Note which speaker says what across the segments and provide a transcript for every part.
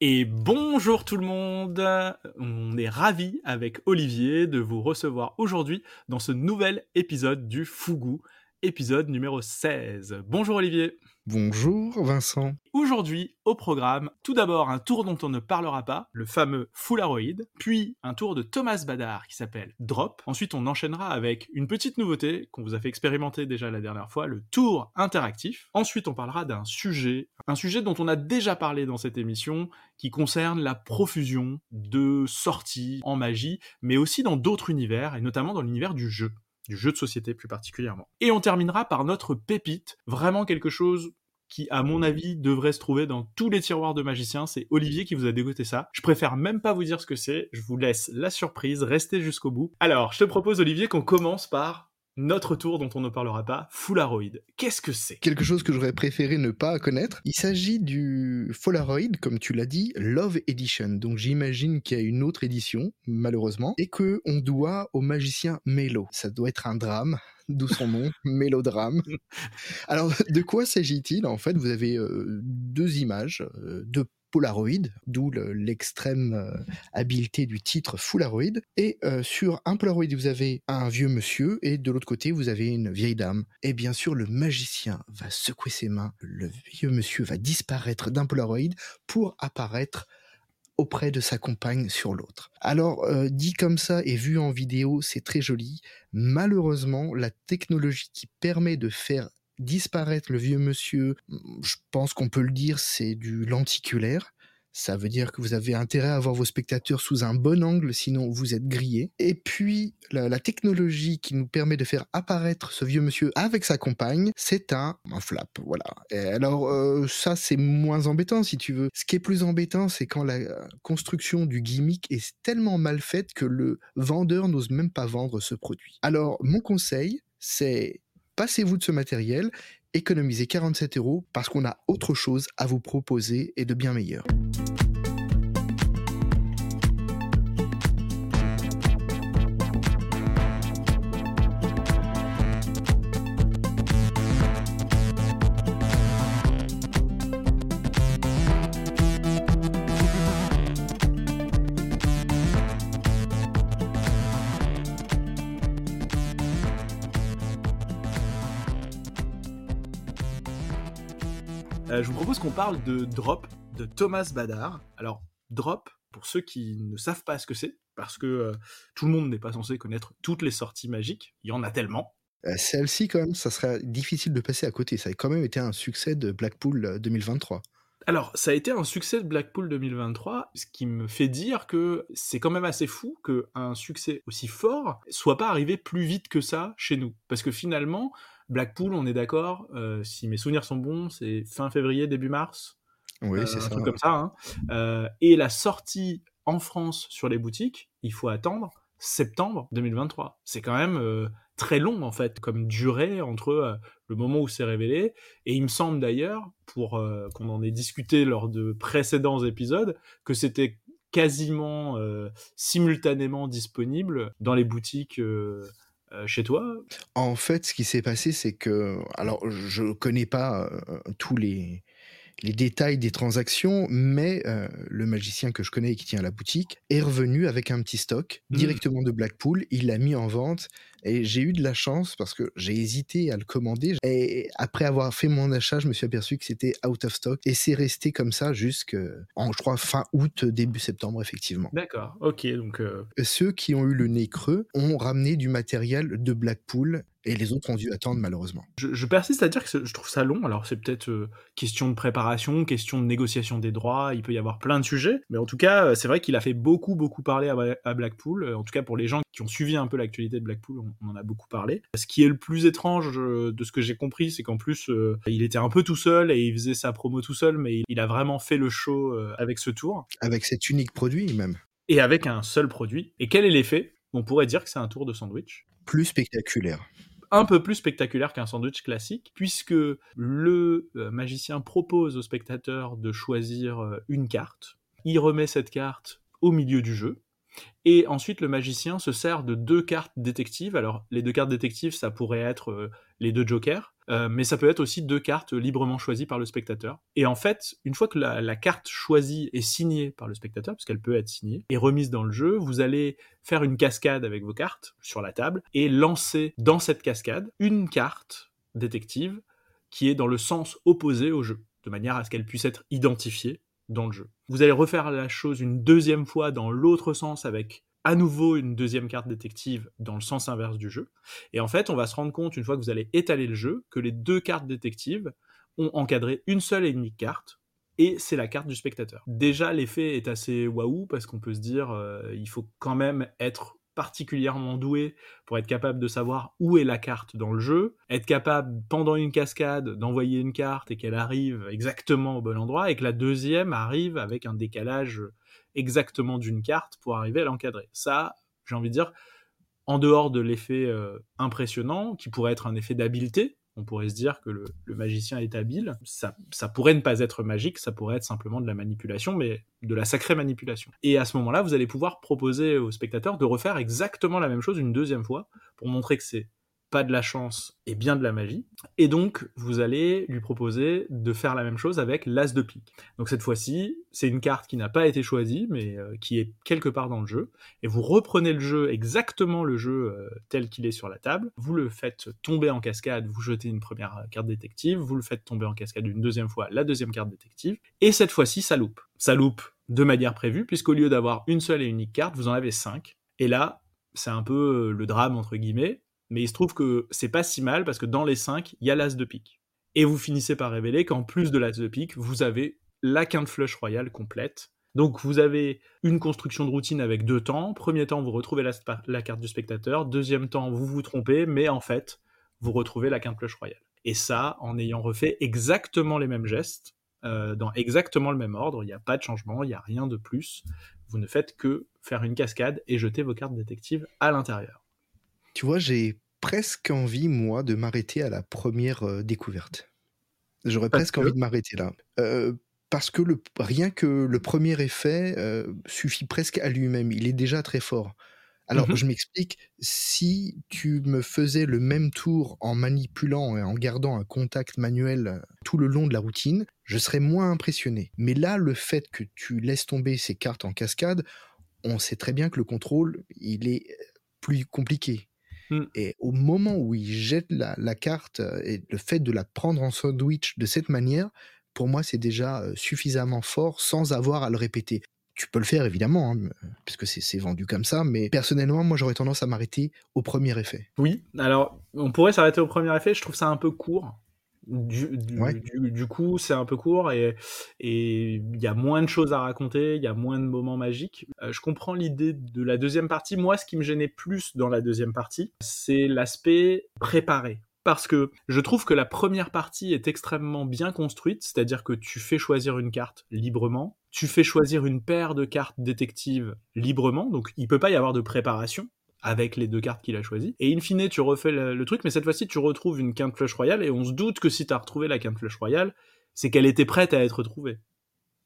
Speaker 1: Et bonjour tout le monde. On est ravi avec Olivier de vous recevoir aujourd'hui dans ce nouvel épisode du Fougou, épisode numéro 16. Bonjour Olivier
Speaker 2: Bonjour Vincent.
Speaker 1: Aujourd'hui, au programme, tout d'abord un tour dont on ne parlera pas, le fameux Fullaroid, puis un tour de Thomas Badar qui s'appelle Drop. Ensuite, on enchaînera avec une petite nouveauté qu'on vous a fait expérimenter déjà la dernière fois, le tour interactif. Ensuite, on parlera d'un sujet, un sujet dont on a déjà parlé dans cette émission, qui concerne la profusion de sorties en magie, mais aussi dans d'autres univers, et notamment dans l'univers du jeu du jeu de société plus particulièrement. Et on terminera par notre pépite, vraiment quelque chose qui, à mon avis, devrait se trouver dans tous les tiroirs de magiciens. C'est Olivier qui vous a dégoté ça. Je préfère même pas vous dire ce que c'est. Je vous laisse la surprise. Restez jusqu'au bout. Alors, je te propose, Olivier, qu'on commence par notre tour dont on ne parlera pas, Fullaroid. Qu'est-ce que c'est?
Speaker 2: Quelque chose que j'aurais préféré ne pas connaître. Il s'agit du Fullaroid, comme tu l'as dit, Love Edition. Donc j'imagine qu'il y a une autre édition, malheureusement, et que on doit au magicien Melo. Ça doit être un drame d'où son nom, mélodrame. Alors, de quoi s'agit-il? En fait, vous avez euh, deux images, euh, deux Polaroid, d'où l'extrême euh, habileté du titre Fullaroid. Et euh, sur un Polaroid, vous avez un vieux monsieur et de l'autre côté, vous avez une vieille dame. Et bien sûr, le magicien va secouer ses mains, le vieux monsieur va disparaître d'un Polaroid pour apparaître auprès de sa compagne sur l'autre. Alors, euh, dit comme ça et vu en vidéo, c'est très joli. Malheureusement, la technologie qui permet de faire disparaître le vieux monsieur, je pense qu'on peut le dire, c'est du lenticulaire. Ça veut dire que vous avez intérêt à avoir vos spectateurs sous un bon angle, sinon vous êtes grillé. Et puis, la, technologie qui nous permet de faire apparaître ce vieux monsieur avec sa compagne, c'est un, flap, voilà. Et alors, euh, ça, c'est moins embêtant, si tu veux. Ce qui est plus embêtant, c'est quand la construction du gimmick est tellement mal faite que le vendeur n'ose même pas vendre ce produit. Alors, mon conseil, c'est passez-vous de ce matériel, économisez 47 euros parce qu'on a autre chose à vous proposer et de bien meilleur.
Speaker 1: Propose qu'on parle de Drop de Thomas Badar. Alors, Drop, pour ceux qui ne savent pas ce que c'est, parce que euh, tout le monde n'est pas censé connaître toutes les sorties magiques, il y en a tellement.
Speaker 2: Euh, celle-ci, quand même, ça serait difficile de passer à côté. Ça a quand même été un succès de Blackpool 2023.
Speaker 1: Alors, ça a été un succès de Blackpool 2023, ce qui me fait dire que c'est quand même assez fou qu'un succès aussi fort soit pas arrivé plus vite que ça chez nous. Parce que finalement, Blackpool, on est d'accord, euh, si mes souvenirs sont bons, c'est fin février, début mars.
Speaker 2: Oui, c'est
Speaker 1: euh,
Speaker 2: ça.
Speaker 1: Un truc comme ça. Hein. Euh, et la sortie en France sur les boutiques, il faut attendre septembre 2023. C'est quand même très long en fait comme durée entre le moment où c'est révélé et il me semble d'ailleurs pour qu'on en ait discuté lors de précédents épisodes que c'était quasiment simultanément disponible dans les boutiques euh, chez toi?
Speaker 2: En fait, ce qui s'est passé, c'est que, alors, je connais pas euh, tous les, les détails des transactions, mais euh, le magicien que je connais et qui tient la boutique est revenu avec un petit stock mmh. directement de Blackpool. Il l'a mis en vente et j'ai eu de la chance parce que j'ai hésité à le commander. Et après avoir fait mon achat, je me suis aperçu que c'était out of stock et c'est resté comme ça jusqu'en, je crois, fin août, début septembre, effectivement.
Speaker 1: D'accord, ok. Donc, euh,
Speaker 2: Ceux qui ont eu le nez creux ont ramené du matériel de Blackpool et les autres ont dû attendre malheureusement.
Speaker 1: Je, persiste à dire que je trouve ça long. Alors c'est peut-être euh, question de préparation, question de négociation des droits, il peut y avoir plein de sujets. Mais en tout cas, euh, c'est vrai qu'il a fait beaucoup, beaucoup parler à, Blackpool. Euh, en tout cas, pour les gens qui ont suivi un peu l'actualité de Blackpool, on, en a beaucoup parlé. Ce qui est le plus étrange de ce que j'ai compris, c'est qu'en plus, il était un peu tout seul et il faisait sa promo tout seul, mais il a vraiment fait le show avec ce tour.
Speaker 2: Avec cet unique produit même.
Speaker 1: Et avec un seul produit. Et quel est l'effet? On pourrait dire que c'est un tour de sandwich.
Speaker 2: Plus spectaculaire
Speaker 1: un peu plus spectaculaire qu'un sandwich classique, puisque le euh, magicien propose au spectateur de choisir euh, une carte. Il remet cette carte au milieu du jeu. Et ensuite, le magicien se sert de deux cartes détectives. Alors, les deux cartes détectives, ça pourrait être euh, les deux jokers. euh, mais ça peut être aussi deux cartes librement choisies par le spectateur. Et en fait, une fois que la, carte choisie est signée par le spectateur, parce qu'elle peut être signée, et remise dans le jeu, vous allez faire une cascade avec vos cartes sur la table et lancer dans cette cascade une carte détective qui est dans le sens opposé au jeu, de manière à ce qu'elle puisse être identifiée dans le jeu. Vous allez refaire la chose une deuxième fois dans l'autre sens avec à nouveau une deuxième carte détective dans le sens inverse du jeu. Et en fait, on va se rendre compte, une fois que vous allez étaler le jeu, que les deux cartes détectives ont encadré une seule et unique carte, et c'est la carte du spectateur. Déjà, l'effet est assez waouh, parce qu'on peut se dire, euh, il faut quand même être particulièrement doué pour être capable de savoir où est la carte dans le jeu, être capable pendant une cascade d'envoyer une carte et qu'elle arrive exactement au bon endroit et que la deuxième arrive avec un décalage exactement d'une carte pour arriver à l'encadrer. Ça, j'ai envie de dire, en dehors de l'effet euh, impressionnant, qui pourrait être un effet d'habileté, on pourrait se dire que le, magicien est habile, ça, ça, pourrait ne pas être magique, ça pourrait être simplement de la manipulation, mais de la sacrée manipulation. Et à ce moment-là, vous allez pouvoir proposer au spectateur de refaire exactement la même chose une deuxième fois, pour montrer que c'est pas de la chance et bien de la magie. Et donc, vous allez lui proposer de faire la même chose avec l'as de pique. Donc cette fois-ci, c'est une carte qui n'a pas été choisie, mais euh, qui est quelque part dans le jeu. Et vous reprenez le jeu, exactement le jeu euh, tel qu'il est sur la table. Vous le faites tomber en cascade, vous jetez une première carte détective, vous le faites tomber en cascade une deuxième fois, la deuxième carte détective. Et cette fois-ci, ça loupe. Ça loupe de manière prévue, puisqu'au lieu d'avoir une seule et unique carte, vous en avez cinq. Et là, c'est un peu euh, le drame, entre guillemets, mais il se trouve que c'est pas si mal parce que dans les 5, il y a l'as de pique. Et vous finissez par révéler qu'en plus de l'as de pique, vous avez la quinte flush royale complète. Donc vous avez une construction de routine avec deux temps. Premier temps, vous retrouvez la, carte du spectateur. Deuxième temps, vous vous trompez, mais en fait, vous retrouvez la quinte flush royale. Et ça, en ayant refait exactement les mêmes gestes, euh, dans exactement le même ordre, il n'y a pas de changement, il n'y a rien de plus. Vous ne faites que faire une cascade et jeter vos cartes détectives à l'intérieur.
Speaker 2: Tu vois, j'ai presque envie, moi, de m'arrêter à la première euh, découverte. J'aurais presque envie de m'arrêter là. Euh, parce que le, rien que le premier effet euh, suffit presque à lui-même. Il est déjà très fort. Alors, mmh je m'explique. Si tu me faisais le même tour en manipulant et en gardant un contact manuel tout le long de la routine, je serais moins impressionné. Mais là, le fait que tu laisses tomber ces cartes en cascade, on sait très bien que le contrôle, il est plus compliqué. Mmh. Et au moment où il jette la, carte euh, et le fait de la prendre en sandwich de cette manière, pour moi, c'est déjà suffisamment fort sans avoir à le répéter. Tu peux le faire évidemment, hein, puisque c'est vendu comme ça, mais personnellement, moi j'aurais tendance à m'arrêter au premier effet.
Speaker 1: Oui, alors on pourrait s'arrêter au premier effet, je trouve ça un peu court. Du, du, coup, c'est un peu court et il y a moins de choses à raconter, il y a moins de moments magiques. Euh, je comprends l'idée de la deuxième partie. Moi, ce qui me gênait plus dans la deuxième partie, c'est l'aspect préparé. Parce que je trouve que la première partie est extrêmement bien construite, c'est-à-dire que tu fais choisir une carte librement, tu fais choisir une paire de cartes détectives librement, donc il peut pas y avoir de préparation avec les deux cartes qu'il a choisies. Et in fine, tu refais le, truc, mais cette fois-ci, tu retrouves une quinte flush royale, et on se doute que si tu as retrouvé la quinte flush royale, c'est qu'elle était prête à être trouvée.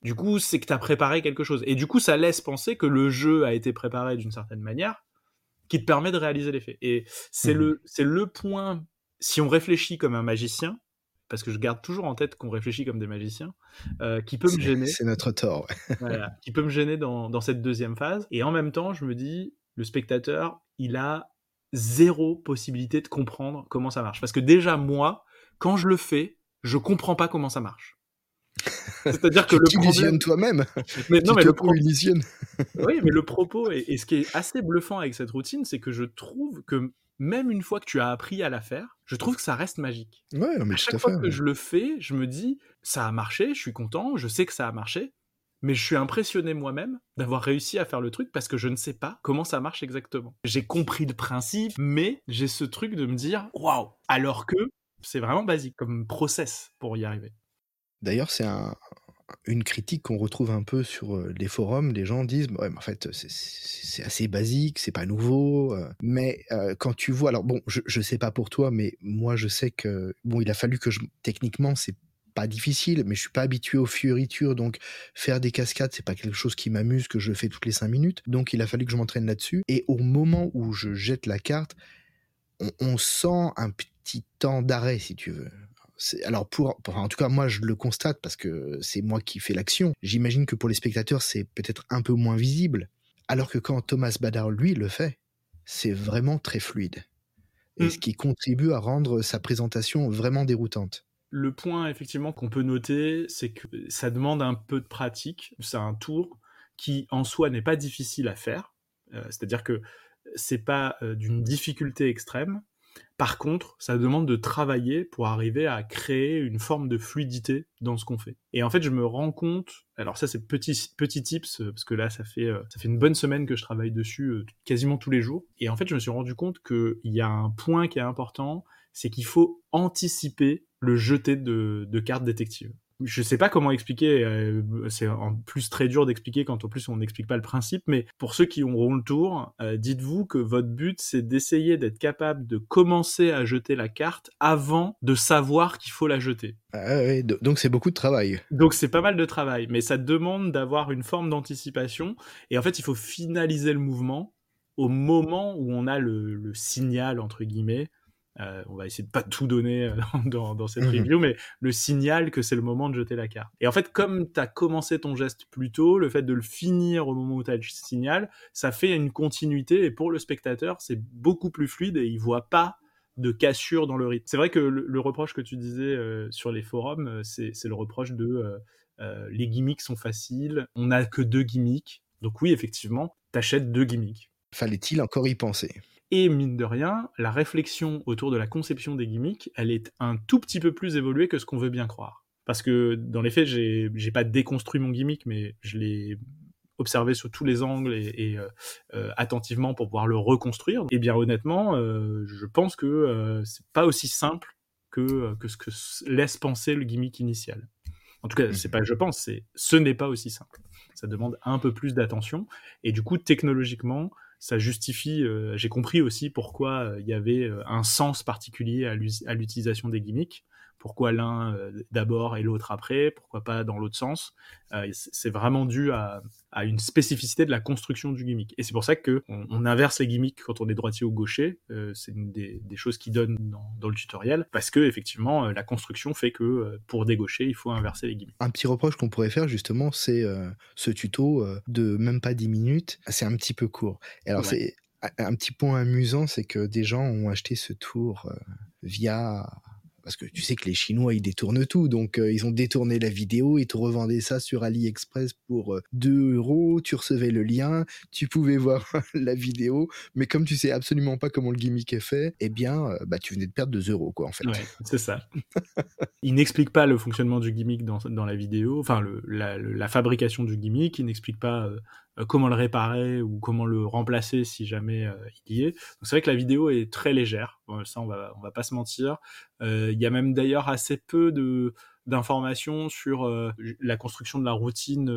Speaker 1: Du coup, c'est que tu as préparé quelque chose. Et du coup, ça laisse penser que le jeu a été préparé d'une certaine manière, qui te permet de réaliser l'effet. Et c'est mhm. le, c'est le point, si on réfléchit comme un magicien, parce que je garde toujours en tête qu'on réfléchit comme des magiciens, euh, qui peut me gêner.
Speaker 2: C'est notre tort.
Speaker 1: qui peut me gêner dans, dans cette deuxième phase. Et en même temps, je me dis, le spectateur, il a zéro possibilité de comprendre comment ça marche. Parce que déjà, moi, quand je le fais, je comprends pas comment ça marche.
Speaker 2: C'est-à-dire que tu le problème toi-même. Mais non, mais le propos
Speaker 1: oui, mais le propos et, ce qui est assez bluffant avec cette routine, c'est que je trouve que même une fois que tu as appris à la faire, je trouve que ça reste magique.
Speaker 2: Ouais, mais
Speaker 1: à chaque fois que je le fais, je me dis ça a marché, je suis content, je sais que ça a marché, mais je suis impressionné moi-même d'avoir réussi à faire le truc parce que je ne sais pas comment ça marche exactement. J'ai compris le principe, mais j'ai ce truc de me dire waouh, alors que c'est vraiment basique comme process pour y arriver.
Speaker 2: D'ailleurs, c'est une critique qu'on retrouve un peu sur euh, les forums. Les gens disent, ouais, mais en fait, c'est assez basique, c'est pas nouveau. Euh. Mais euh, quand tu vois, alors bon, je, je sais pas pour toi, mais moi, je sais que bon, il a fallu que je, techniquement, c'est pas difficile, mais je suis pas habitué aux fioritures, donc faire des cascades, c'est pas quelque chose qui m'amuse, que je fais toutes les cinq minutes. Donc il a fallu que je m'entraîne là-dessus. Et au moment où je jette la carte, on, sent un petit temps d'arrêt, si tu veux. Alors pour, en tout cas moi je le constate parce que c'est moi qui fais l'action. J'imagine que pour les spectateurs c'est peut-être un peu moins visible, alors que quand Thomas Badar lui le fait, c'est vraiment très fluide. Et mmh. ce qui contribue à rendre sa présentation vraiment déroutante.
Speaker 1: Le point effectivement qu'on peut noter, c'est que ça demande un peu de pratique. C'est un tour qui en soi n'est pas difficile à faire. Euh, c'est-à-dire que c'est pas euh, d'une difficulté extrême. Par contre, ça demande de travailler pour arriver à créer une forme de fluidité dans ce qu'on fait. Et en fait, je me rends compte, alors ça c'est petit petit tips parce que là ça fait ça fait une bonne semaine que je travaille dessus quasiment tous les jours. Et en fait, je me suis rendu compte qu'il y a un point qui est important, c'est qu'il faut anticiper le jeté de, cartes détectives. Je sais pas comment expliquer, euh, c'est en plus très dur d'expliquer quand en plus on n'explique pas le principe, mais pour ceux qui auront le tour, euh, dites-vous que votre but c'est d'essayer d'être capable de commencer à jeter la carte avant de savoir qu'il faut la jeter.
Speaker 2: Ah donc c'est beaucoup de travail.
Speaker 1: Donc c'est pas mal de travail, mais ça demande d'avoir une forme d'anticipation, et en fait il faut finaliser le mouvement au moment où on a le signal entre guillemets euh, on va essayer de pas tout donner euh, dans, cette mhm. review, mais le signal que c'est le moment de jeter la carte. Et en fait, comme tu as commencé ton geste plus tôt, le fait de le finir au moment où tu as le signal, ça fait une continuité et pour le spectateur, c'est beaucoup plus fluide et il voit pas de cassure dans le rythme. C'est vrai que le, reproche que tu disais euh, sur les forums, c'est le reproche de les gimmicks sont faciles, on n'a que deux gimmicks. Donc oui, effectivement, t'achètes deux gimmicks.
Speaker 2: Fallait-il encore y penser?
Speaker 1: Et mine de rien, la réflexion autour de la conception des gimmicks, elle est un tout petit peu plus évoluée que ce qu'on veut bien croire. Parce que dans les faits, j'ai, j'ai pas déconstruit mon gimmick, mais je l'ai observé sous tous les angles et, euh, euh, attentivement pour pouvoir le reconstruire. Et bien honnêtement, euh, je pense que c'est pas aussi simple que, que ce que laisse penser le gimmick initial. En tout cas, c'est pas je pense, c'est ce n'est pas aussi simple. Ça demande un peu plus d'attention et du coup technologiquement, ça justifie. Euh, j'ai compris aussi pourquoi euh, il y avait euh, un sens particulier à l'utilisation des gimmicks. Pourquoi l'un d'abord et l'autre après Pourquoi pas dans l'autre sens C'est vraiment dû à, à une spécificité de la construction du gimmick. Et c'est pour ça que on, inverse les gimmicks quand on est droitier ou gaucher. Euh, c'est une des, choses qui donnent dans, le tutoriel, parce que effectivement, euh, la construction fait que euh, pour des gauchers, il faut inverser les gimmicks.
Speaker 2: Un petit reproche qu'on pourrait faire justement, c'est ce tuto de même pas 10 minutes, c'est un petit peu court. Et alors c'est un petit point amusant, c'est que des gens ont acheté ce tour via parce que tu sais que les Chinois, ils détournent tout. Donc, euh, ils ont détourné la vidéo, ils te revendaient ça sur AliExpress pour 2 euh, euros. Tu recevais le lien, tu pouvais voir la vidéo. Mais comme tu sais absolument pas comment le gimmick est fait, eh bien, euh, bah, tu venais de perdre 2 euros, quoi, en fait.
Speaker 1: Ouais, c'est ça. il n'explique pas le fonctionnement du gimmick dans, dans la vidéo, enfin, la, la, fabrication du gimmick. Il n'explique pas euh, comment le réparer ou comment le remplacer si jamais euh, il y est. c'est vrai que la vidéo est très légère, ça on va, on va pas se mentir. Euh, il y a même d'ailleurs assez peu de d'informations sur la construction de la routine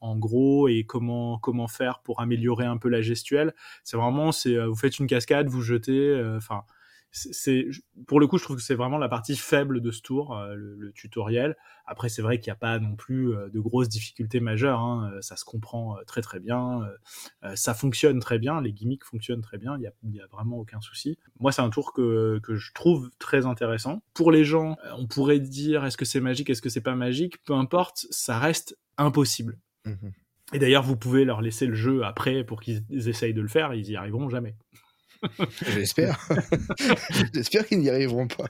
Speaker 1: en, gros et comment comment faire pour améliorer un peu la gestuelle. C'est vraiment c'est vous faites une cascade, vous jetez, enfin c'est pour le coup je trouve que c'est vraiment la partie faible de ce tour euh, le, tutoriel. Après c'est vrai qu'il n'y a pas non plus euh, de grosses difficultés majeures hein, euh, ça se comprend très très bien ça fonctionne très bien les gimmicks fonctionnent très bien il n'y a, a, vraiment aucun souci. Moi c'est un tour que, que je trouve très intéressant. Pour les gens on pourrait dire est-ce que c'est magique est-ce que c'est pas magique? Peu importe ça reste impossible. Mmh et d'ailleurs vous pouvez leur laisser le jeu après pour qu'ils essayent de le faire ils y arriveront jamais
Speaker 2: J'espère. J'espère qu'ils n'y arriveront pas.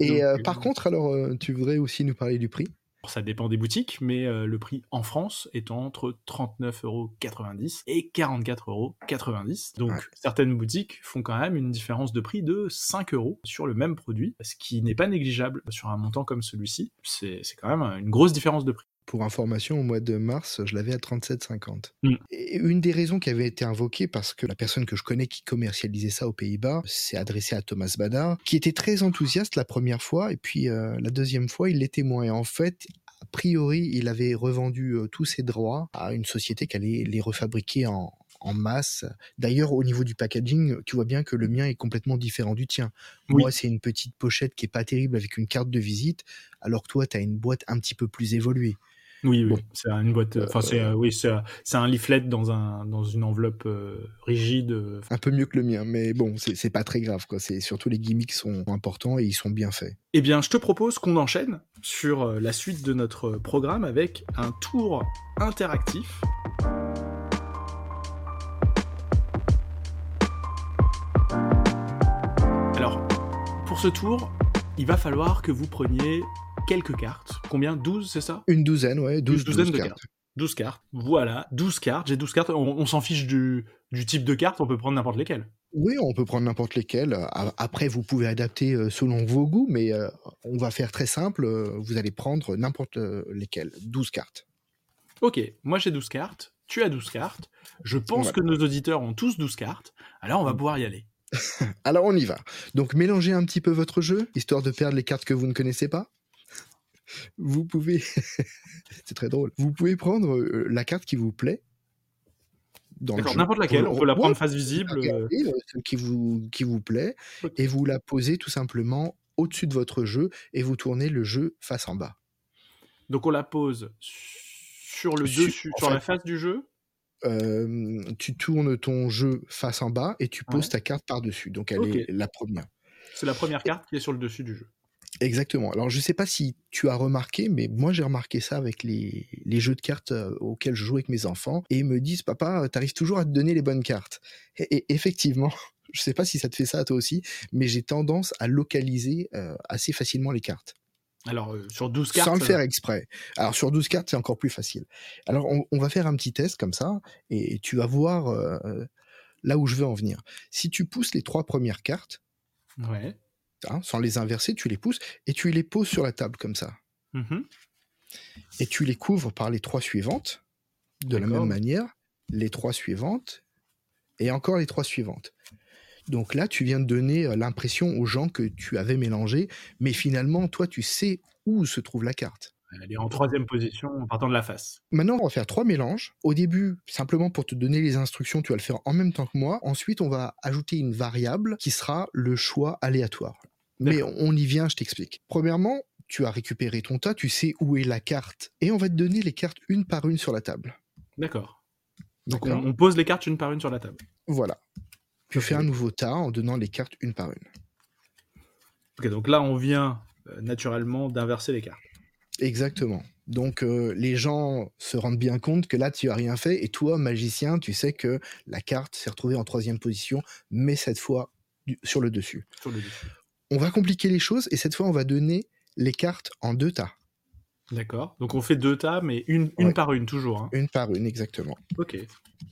Speaker 2: Et euh, par contre, alors, euh, tu voudrais aussi nous parler du prix?
Speaker 1: Ça dépend des boutiques, mais euh, le prix en France est entre 39,90€ et 44,90€. Donc certaines boutiques font quand même une différence de prix de 5 euros sur le même produit, ce qui n'est pas négligeable sur un montant comme celui-ci. C'est quand même une grosse différence de prix.
Speaker 2: Pour information, au mois de mars, je l'avais à 37,50. Mm. Et une des raisons qui avait été invoquée, parce que la personne que je connais qui commercialisait ça aux Pays-Bas s'est adressée à Thomas Badar, qui était très enthousiaste la première fois, et puis euh, la deuxième fois, il l'était moins. Et en fait, a priori, il avait revendu euh, tous ses droits à une société qui allait les refabriquer en, en masse. D'ailleurs, au niveau du packaging, tu vois bien que le mien est complètement différent du tien. Moi, c'est une petite pochette qui est pas terrible avec une carte de visite, alors que toi, tu as une boîte un petit peu plus évoluée.
Speaker 1: Oui, oui.
Speaker 2: Bon.
Speaker 1: c'est une boîte. Enfin, c'est euh, oui, c'est un leaflet dans un dans une enveloppe euh, rigide. euh.
Speaker 2: Un peu mieux que le mien, mais bon, c'est pas très grave, quoi. C'est surtout les gimmicks sont importants et ils sont bien faits.
Speaker 1: Eh bien, je te propose qu'on enchaîne sur la suite de notre programme avec un tour interactif. Alors, pour ce tour, il va falloir que vous preniez quelques cartes. Combien? 12, c'est ça?
Speaker 2: Une douzaine, ouais, 12,
Speaker 1: Une douzaine
Speaker 2: 12
Speaker 1: de
Speaker 2: cartes.
Speaker 1: cartes. 12 cartes. Voilà, 12 cartes. J'ai 12 cartes. On, on s'en fiche du, du type de carte, on peut prendre n'importe lesquelles.
Speaker 2: Oui, on peut prendre n'importe lesquelles. Après, vous pouvez adapter euh, selon vos goûts, mais euh, on va faire très simple. euh, Vous allez prendre n'importe lesquelles. 12 cartes.
Speaker 1: Ok, moi j'ai 12 cartes, tu as 12 cartes. Je pense que nos auditeurs ont tous 12 cartes. Alors on va pouvoir y aller.
Speaker 2: Alors, on y va. Donc, mélangez un petit peu votre jeu, histoire de perdre les cartes que vous ne connaissez pas. Vous pouvez... c'est très drôle. Vous pouvez prendre euh, la carte qui vous plaît.
Speaker 1: D'accord, n'importe laquelle, on peut la
Speaker 2: Ouais,
Speaker 1: prendre face visible. euh,
Speaker 2: regardez, euh, celle qui vous, qui vous plaît et vous la posez tout simplement au-dessus de votre jeu et vous tournez le jeu face en bas.
Speaker 1: Donc on la pose sur le
Speaker 2: Sur-
Speaker 1: dessus, sur la face du jeu?
Speaker 2: Euh, tu tournes ton jeu face en bas et tu poses
Speaker 1: Ouais.
Speaker 2: ta carte par-dessus. Donc elle est la première.
Speaker 1: C'est la première carte qui est sur le dessus du jeu.
Speaker 2: Exactement. Alors je sais pas si tu as remarqué, mais moi j'ai remarqué ça avec les, les jeux de cartes euh, auxquels je joue avec mes enfants et ils me disent papa, t'arrives toujours à te donner les bonnes cartes. Et, et effectivement, je sais pas si ça te fait ça à toi aussi, mais j'ai tendance à localiser euh, assez facilement les cartes.
Speaker 1: Alors euh, sur 12 cartes.
Speaker 2: sans le faire
Speaker 1: va.
Speaker 2: exprès. Alors sur 12 cartes, c'est encore plus facile. Alors on, on va faire un petit test comme ça, et tu vas voir euh, là où je veux en venir. Si tu pousses les trois premières cartes,
Speaker 1: Ouais.
Speaker 2: Hein, sans les inverser, tu les pousses, et tu les poses sur la table comme ça.
Speaker 1: Mhm.
Speaker 2: Et tu les couvres par les trois suivantes, de la même manière, les trois suivantes, et encore les trois suivantes. Donc là, tu viens de donner euh, l'impression aux gens que tu avais mélangé, mais finalement, toi, tu sais où se trouve la carte.
Speaker 1: Elle est en troisième position en partant de la face.
Speaker 2: Maintenant, on va faire trois mélanges. Au début, simplement pour te donner les instructions, tu vas le faire en même temps que moi. Ensuite, on va ajouter une variable qui sera le choix aléatoire. Mais on y vient, je t'explique. Premièrement, tu as récupéré ton tas, tu sais où est la carte, et on va te donner les cartes une par une sur la table.
Speaker 1: D'accord. Donc on, pose les cartes une par une sur la table.
Speaker 2: Voilà. Tu fais un nouveau tas en donnant les cartes une par une.
Speaker 1: Ok, donc là on vient euh, naturellement d'inverser les cartes.
Speaker 2: Exactement. Donc euh, les gens se rendent bien compte que là tu as rien fait et toi magicien tu sais que la carte s'est retrouvée en troisième position mais cette fois du- sur le dessus.
Speaker 1: Sur le dessus.
Speaker 2: On va compliquer les choses et cette fois on va donner les cartes en deux tas,
Speaker 1: D'accord. Donc on fait deux tas, mais une, une
Speaker 2: Ouais.
Speaker 1: par une toujours. hein.
Speaker 2: une par une exactement.
Speaker 1: Ok.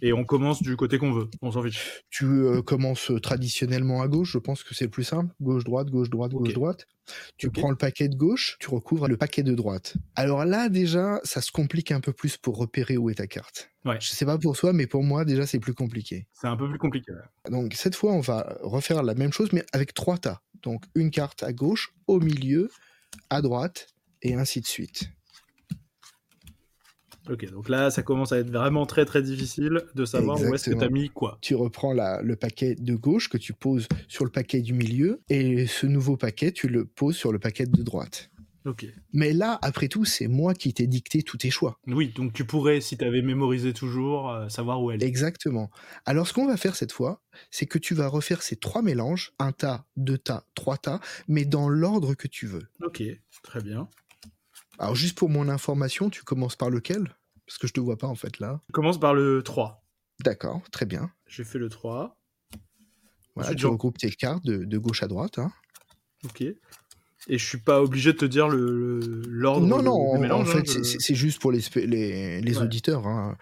Speaker 1: Et on commence du côté qu'on veut. On s'en fiche.
Speaker 2: Tu euh, commences traditionnellement à gauche, je pense que c'est le plus simple, gauche droite, gauche droite, gauche droite. Tu prends le paquet de gauche, tu recouvres le paquet de droite. Alors là déjà, ça se complique un peu plus pour repérer où est ta carte.
Speaker 1: Ouais.
Speaker 2: Je sais pas pour toi, mais pour moi déjà c'est plus compliqué.
Speaker 1: C'est un peu plus compliqué.
Speaker 2: Donc cette fois, on va refaire la même chose, mais avec trois tas. Donc une carte à gauche, au milieu, à droite, et ainsi de suite.
Speaker 1: Ok, donc là, ça commence à être vraiment très très difficile de savoir où est-ce que
Speaker 2: Exactement.
Speaker 1: t'as mis quoi.
Speaker 2: Tu reprends la- le paquet de gauche que tu poses sur le paquet du milieu, et ce nouveau paquet, tu le poses sur le paquet de droite. Mais là, après tout, c'est moi qui t'ai dicté tous tes choix.
Speaker 1: Oui, donc tu pourrais, si t'avais mémorisé toujours, euh, savoir où elle est.
Speaker 2: Exactement. Alors ce qu'on va faire cette fois, c'est que tu vas refaire ces trois mélanges, un tas, deux tas, trois tas, mais dans l'ordre que tu veux.
Speaker 1: Ok, très bien.
Speaker 2: Alors juste pour mon information, tu commences par lequel? Parce que je te vois pas en fait là.
Speaker 1: On commence par le 3.
Speaker 2: D'accord, très bien.
Speaker 1: J'ai fait le 3.
Speaker 2: Voilà,
Speaker 1: Ensuite,
Speaker 2: tu regroupes tes cartes de, de gauche à droite. hein.
Speaker 1: Ok. Et je suis pas obligé de te dire le- l'ordre
Speaker 2: Non, non, en,
Speaker 1: hein,
Speaker 2: fait,
Speaker 1: je-
Speaker 2: c'est- juste pour les, les, les
Speaker 1: Ouais.
Speaker 2: auditeurs. hein.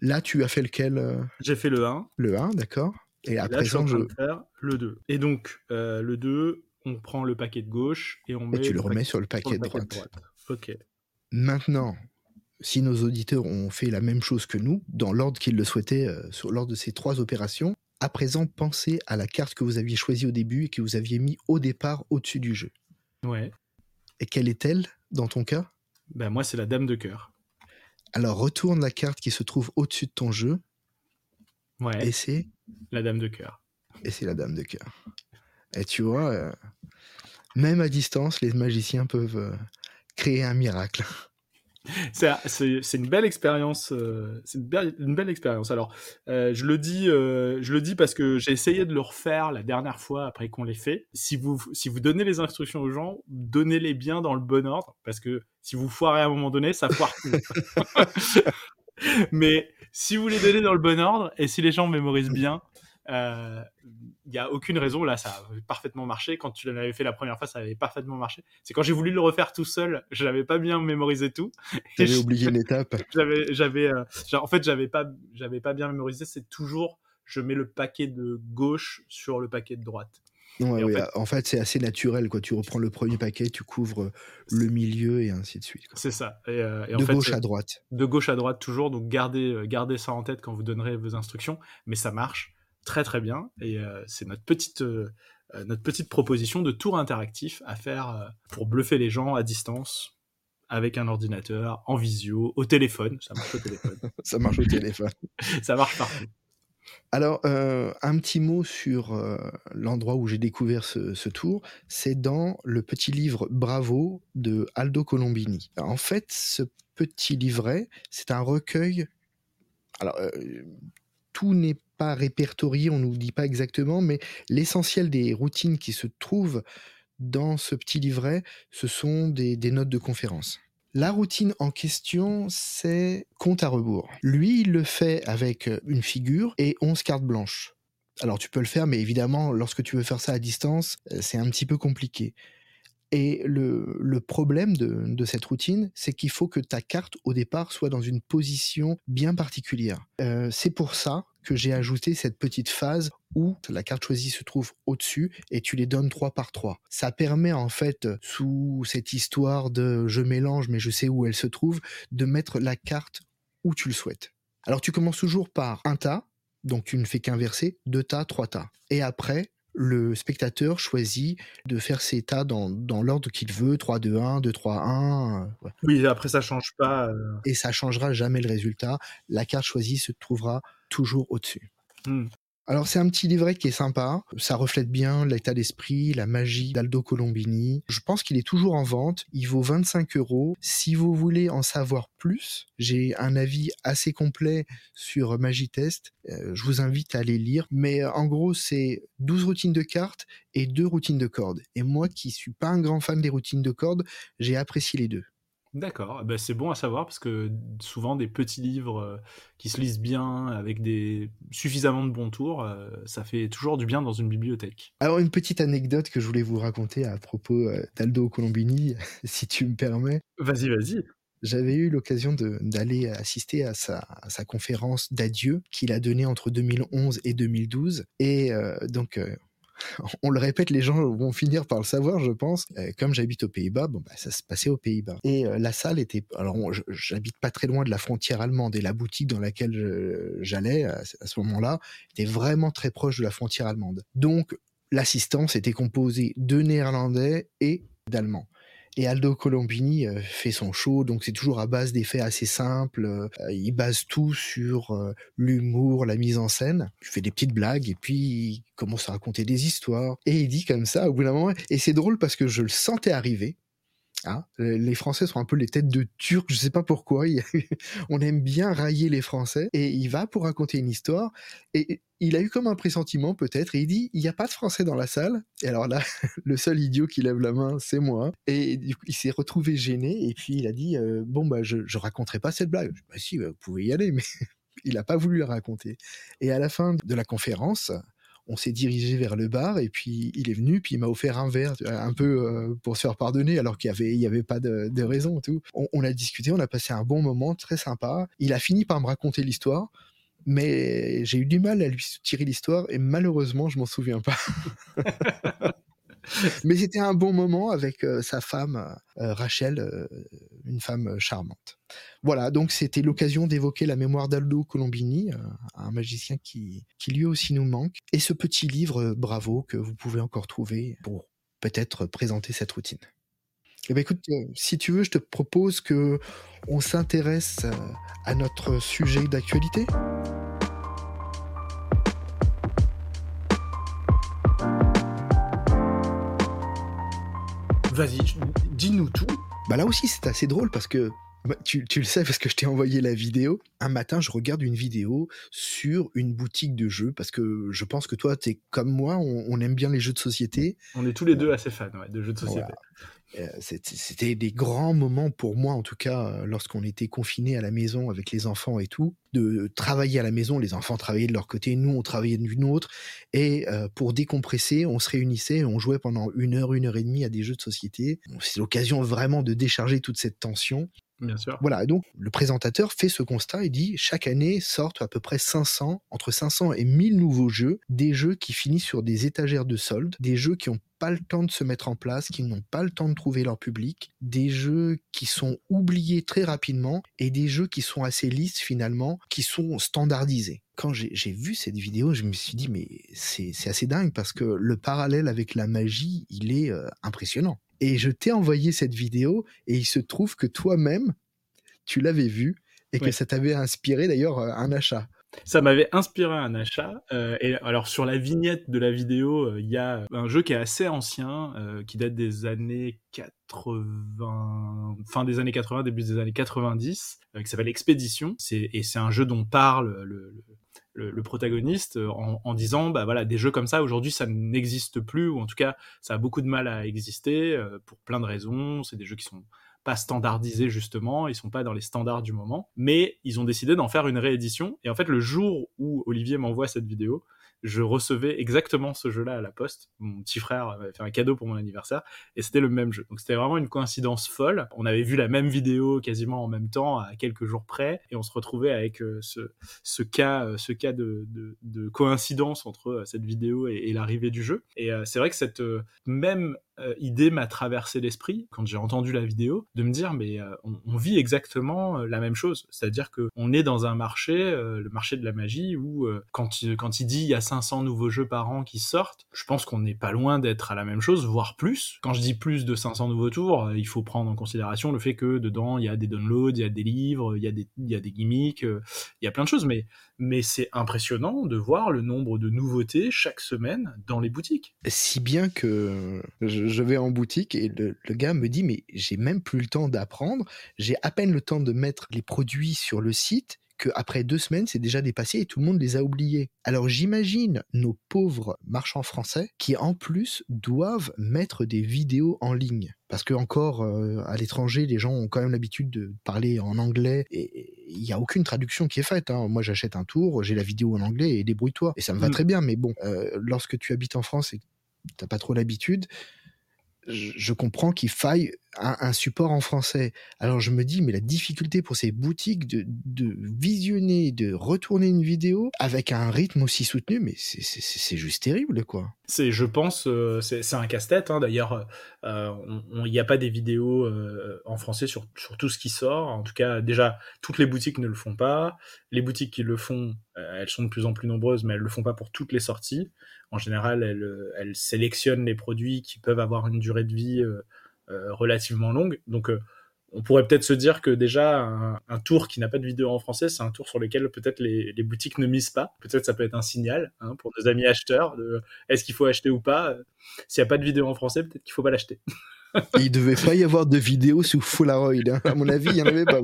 Speaker 2: Là, tu as fait lequel euh,
Speaker 1: J'ai fait le 1.
Speaker 2: Le 1, d'accord. Et à
Speaker 1: là,
Speaker 2: présent, je...
Speaker 1: faire le 2. Et donc, euh, le 2, on prend le paquet de gauche et on met
Speaker 2: et tu le remets
Speaker 1: paquet-
Speaker 2: sur le paquet de droite.
Speaker 1: Ok.
Speaker 2: Maintenant, si nos auditeurs ont fait la même chose que nous, dans l'ordre qu'ils le souhaitaient, euh, sur, lors de ces trois opérations, à présent, pensez à la carte que vous aviez choisie au début et que vous aviez mis au départ au-dessus du jeu.
Speaker 1: Ouais.
Speaker 2: Et quelle est-elle, dans ton cas?
Speaker 1: Ben, moi, c'est la dame de cœur.
Speaker 2: Alors, retourne la carte qui se trouve au-dessus de ton jeu,
Speaker 1: Ouais,
Speaker 2: et c'est?
Speaker 1: La dame de cœur.
Speaker 2: et c'est la dame de cœur. Et tu vois, euh, même à distance, les magiciens peuvent euh, créer un miracle.
Speaker 1: c'est une belle expérience. Euh, c'est une, belle, expérience. Alors, euh, je le dis, euh, je le dis parce que j'ai essayé de le refaire la dernière fois après qu'on l'ait fait. Si vous, si vous donnez les instructions aux gens, donnez-les bien dans le bon ordre parce que si vous foirez à un moment donné, ça foire tout. Mais si vous les donnez dans le bon ordre et si les gens mémorisent bien, il euh, n'y a aucune raison. Là, ça a parfaitement marché. Quand tu l'avais fait la première fois, ça avait parfaitement marché. C'est quand j'ai voulu le refaire tout seul, je n'avais pas bien mémorisé tout.
Speaker 2: J'avais oublié une étape.
Speaker 1: J'avais, j'avais, euh, en fait, j'avais pas, j'avais pas bien mémorisé. C'est toujours, je mets le paquet de gauche sur le paquet de droite.
Speaker 2: en, fait, c'est assez naturel. Quoi. Tu reprends le premier paquet, tu couvres le milieu et ainsi de suite.
Speaker 1: C'est ça.
Speaker 2: Euh, de gauche à droite.
Speaker 1: De gauche à droite toujours. Donc gardez, gardez ça en tête quand vous donnerez vos instructions. Mais ça marche très très bien. Et euh, c'est notre petite, euh, euh, notre petite proposition de tour interactif à faire pour bluffer les gens à distance avec un ordinateur, en visio, au téléphone. Ça marche au téléphone.
Speaker 2: ça marche au téléphone.
Speaker 1: ça marche partout.
Speaker 2: Alors, un petit mot sur l'endroit où j'ai découvert ce, ce tour, c'est dans le petit livre Bravo de Aldo Colombini. En fait, ce petit livret, c'est un recueil. Alors, tout n'est pas répertorié, on ne nous dit pas exactement, mais l'essentiel des routines qui se trouvent dans ce petit livret, ce sont des, notes de conférence. La routine en question, c'est compte à rebours. Lui, il le fait avec une figure et 11 cartes blanches. Alors tu peux le faire, mais évidemment, lorsque tu veux faire ça à distance, euh, c'est un petit peu compliqué. Et le, problème de, cette routine, c'est qu'il faut que ta carte, au départ, soit dans une position bien particulière. Euh, c'est pour ça que j'ai ajouté cette petite phase où la carte choisie se trouve au-dessus et tu les donnes trois par trois. Ça permet en fait, sous cette histoire de je mélange mais je sais où elle se trouve, de mettre la carte où tu le souhaites. Alors tu commences toujours par un tas, donc tu ne fais qu'inverser, deux tas, trois tas. Et après, le spectateur choisit de faire ses tas dans, l'ordre qu'il veut, 3, 2, 1, 2, 3, 1.
Speaker 1: Oui, après ça change pas. Euh.
Speaker 2: Et ça changera jamais le résultat. La carte choisie se trouvera toujours au-dessus. Hmm. Alors c'est un petit livret qui est sympa, ça reflète bien l'état d'esprit, la magie d'Aldo Colombini. Je pense qu'il est toujours en vente, il vaut 25 euros. Si vous voulez en savoir plus, j'ai un avis assez complet sur Magitest, euh, je vous invite à aller lire. Mais euh, en gros c'est 12 routines de cartes et 2 routines de cordes. Et moi qui suis pas un grand fan des routines de cordes, j'ai apprécié les deux.
Speaker 1: D'accord, bah, c'est bon à savoir parce que souvent des petits livres euh, qui se lisent bien avec des suffisamment de bons tours, euh, ça fait toujours du bien dans une bibliothèque.
Speaker 2: Alors une petite anecdote que je voulais vous raconter à propos euh, d'Aldo Colombini, si tu me permets.
Speaker 1: Vas-y, vas-y.
Speaker 2: J'avais eu l'occasion d'aller assister à sa, conférence d'adieu qu'il a donnée entre 2011 et 2012. Et donc, on le répète, les gens vont finir par le savoir, je pense. Euh, comme j'habite aux Pays-Bas, bon, bah, ça se passait aux Pays-Bas. Et euh, la salle était, alors j'habite pas très loin de la frontière allemande et la boutique dans laquelle j'allais à, ce moment-là était vraiment très proche de la frontière allemande. Donc l'assistance était composée de néerlandais et d'allemands. Et Aldo Colombini euh, fait son show, donc c'est toujours à base d'effets assez simples. Euh, il base tout sur euh, l'humour, la mise en scène. Il fait des petites blagues et puis il commence à raconter des histoires. Et il dit comme ça au bout d'un moment, et c'est drôle parce que je le sentais arriver. Hein, les Français sont un peu les têtes de Turcs, je sais pas pourquoi. On aime bien railler les Français. Et il va pour raconter une histoire. Et il a eu comme un pressentiment peut-être. Et il dit il n'y a pas de Français dans la salle. Et alors là, le seul idiot qui lève la main, c'est moi. Et il s'est retrouvé gêné. Et puis il a dit euh, bon bah je, je raconterai pas cette blague. Bah si, vous pouvez y aller, mais il n'a pas voulu la raconter. Et à la fin de la conférence, on s'est dirigé vers le bar et puis il est venu puis il m'a offert un verre un peu euh, pour se faire pardonner alors qu'il y avait il y avait pas de, raison tout. On, a discuté, on a passé un bon moment très sympa. Il a fini par me raconter l'histoire. Mais j'ai eu du mal à lui tirer l'histoire et malheureusement, je m'en souviens pas. Mais c'était un bon moment avec euh, sa femme, euh, Rachel, euh, une femme charmante. Voilà, donc c'était l'occasion d'évoquer la mémoire d'Aldo Colombini, un magicien qui, qui lui aussi nous manque, et ce petit livre, Bravo, que vous pouvez encore trouver pour peut-être présenter cette routine. Eh ben écoute, si tu veux, je te propose que on s'intéresse à notre sujet d'actualité.
Speaker 1: Vas-y, dis-nous tout.
Speaker 2: Bah là aussi, c'est assez drôle parce que Bah, tu, tu, le sais parce que je t'ai envoyé la vidéo. Un matin, je regarde une vidéo sur une boutique de jeux parce que je pense que toi, tu es comme moi, on, aime bien les jeux de société.
Speaker 1: On est tous les deux assez fans ouais, de jeux de société.
Speaker 2: C'était des grands moments pour moi, en tout cas, euh, lorsqu'on était confinés à la maison avec les enfants et tout, de travailler à la maison. Les enfants travaillaient de leur côté, nous, on travaillait d'une autre. Et euh, pour décompresser, on se réunissait, on jouait pendant une heure, une heure et demie à des jeux de société. C'est l'occasion vraiment de décharger toute cette tension.
Speaker 1: Bien sûr.
Speaker 2: Voilà, donc le présentateur fait ce constat et dit chaque année sortent à peu près 500, entre 500 et 1000 nouveaux jeux, des jeux qui finissent sur des étagères de soldes, des jeux qui n'ont pas le temps de se mettre en place, qui n'ont pas le temps de trouver leur public, des jeux qui sont oubliés très rapidement et des jeux qui sont assez lisses finalement, qui sont standardisés. Quand j'ai vu cette vidéo, je me suis dit mais c'est assez dingue parce que le parallèle avec la magie, il est euh, impressionnant. Et je t'ai envoyé cette vidéo et il se trouve que toi-même, tu l'avais vue et que ça t'avait inspiré d'ailleurs euh, un achat.
Speaker 1: Ça m'avait inspiré un achat. Euh, et alors sur la vignette de la vidéo, euh, il y a un jeu qui est assez ancien, qui date des années 80, fin des années 80, début des années 90, qui s'appelle Expédition. Et c'est un jeu dont parle le, le, protagoniste euh, en, disant bah voilà des jeux comme ça aujourd'hui ça n'existe plus ou en tout cas ça a beaucoup de mal à exister euh, pour plein de raisons. C'est des jeux qui sont pas standardisés justement. Ils sont pas dans les standards du moment. Mais ils ont décidé d'en faire une réédition. Et en fait le jour où Olivier m'envoie cette vidéo je recevais exactement ce jeu-là à la poste. Mon petit frère avait fait un cadeau pour mon anniversaire et c'était le même jeu. Donc c'était vraiment une coïncidence folle. On avait vu la même vidéo quasiment en même temps, à quelques jours près, et on se retrouvait avec euh, ce, cas, euh, ce cas de, de, coïncidence entre euh, cette vidéo et, l'arrivée du jeu. Et c'est vrai que cette même idée m'a traversé l'esprit quand j'ai entendu la vidéo de me dire mais on, vit exactement la même chose c'est-à-dire que on est dans un marché le marché de la magie où quand quand il dit il y a 500 nouveaux jeux par an qui sortent, je pense qu'on n'est pas loin d'être à la même chose, voire plus. Quand je dis plus de 500 nouveaux tours, euh, il faut prendre en considération le fait que dedans, il y a des downloads, il y a des livres, il y a des, il y a des gimmicks, euh, il y a plein de choses, mais, mais c'est impressionnant de voir le nombre de nouveautés chaque semaine dans les boutiques.
Speaker 2: Si bien que je vais en boutique et le, gars me dit, mais j'ai même plus le temps d'apprendre, j'ai à peine le temps de mettre les produits sur le site qu'après deux semaines, c'est déjà dépassé et tout le monde les a oubliés. Alors j'imagine nos pauvres marchands français qui en plus doivent mettre des vidéos en ligne. Parce que encore euh, à l'étranger, les gens ont quand même l'habitude de parler en anglais et il n'y a aucune traduction qui est faite. Hein. Moi, j'achète un tour, j'ai la vidéo en anglais et débrouille-toi. Et ça me va mm. très bien. Mais bon, euh, lorsque tu habites en France et t'as pas trop l'habitude, je comprends qu'il faille un, support en français. Alors je me dis, mais la difficulté pour ces boutiques de, visionner, de retourner une vidéo avec un rythme aussi soutenu, mais c'est juste terrible, quoi.
Speaker 1: C'est, je pense, euh, c'est un casse-tête. Hein. D'ailleurs, euh, il n'y a pas des vidéos euh, en français sur, sur, tout ce qui sort. En tout cas, déjà, toutes les boutiques ne le font pas. Les boutiques qui le font, elles sont de plus en plus nombreuses, mais elles le font pas pour toutes les sorties. En général, elles, elles sélectionnent les produits qui peuvent avoir une durée de vie euh, relativement longue. Donc euh, on pourrait peut-être se dire que déjà un, tour qui n'a pas de vidéo en français, c'est un tour sur lequel peut-être les, boutiques ne misent pas. Peut-être ça peut être un signal hein, pour nos amis acheteurs est-ce qu'il faut acheter ou pas? S'il n'y a pas de vidéo en français, peut-être qu'il faut pas l'acheter.
Speaker 2: il devait pas y avoir de vidéo sous Polaroid. Hein. À mon avis, il n'y en avait pas.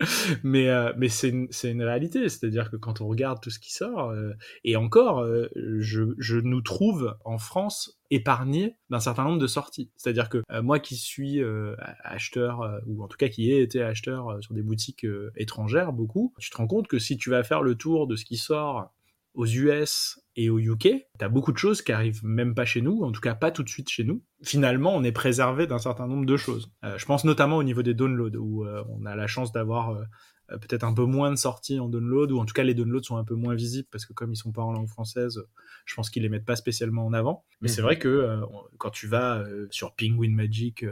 Speaker 1: mais euh, mais c'est une, une, réalité, c'est-à-dire que quand on regarde tout ce qui sort, euh, et encore, euh, je, je, nous trouve en France épargnés d'un certain nombre de sorties. C'est-à-dire que moi qui suis acheteur, ou en tout cas qui ai été acheteur sur des boutiques étrangères, beaucoup, tu te rends compte que si tu vas faire le tour de ce qui sort aux US et au UK, t'as beaucoup de choses qui arrivent même pas chez nous, en tout cas pas tout de suite chez nous. Finalement, on est préservé d'un certain nombre de choses. Euh, je pense notamment au niveau des downloads, où euh, on a la chance d'avoir euh, peut-être un peu moins de sorties en download, ou en tout cas les downloads sont un peu moins visibles, parce que comme ils sont pas en langue française, je pense qu'ils les mettent pas spécialement en avant. Mais c'est mhm. vrai que quand tu vas sur Penguin Magic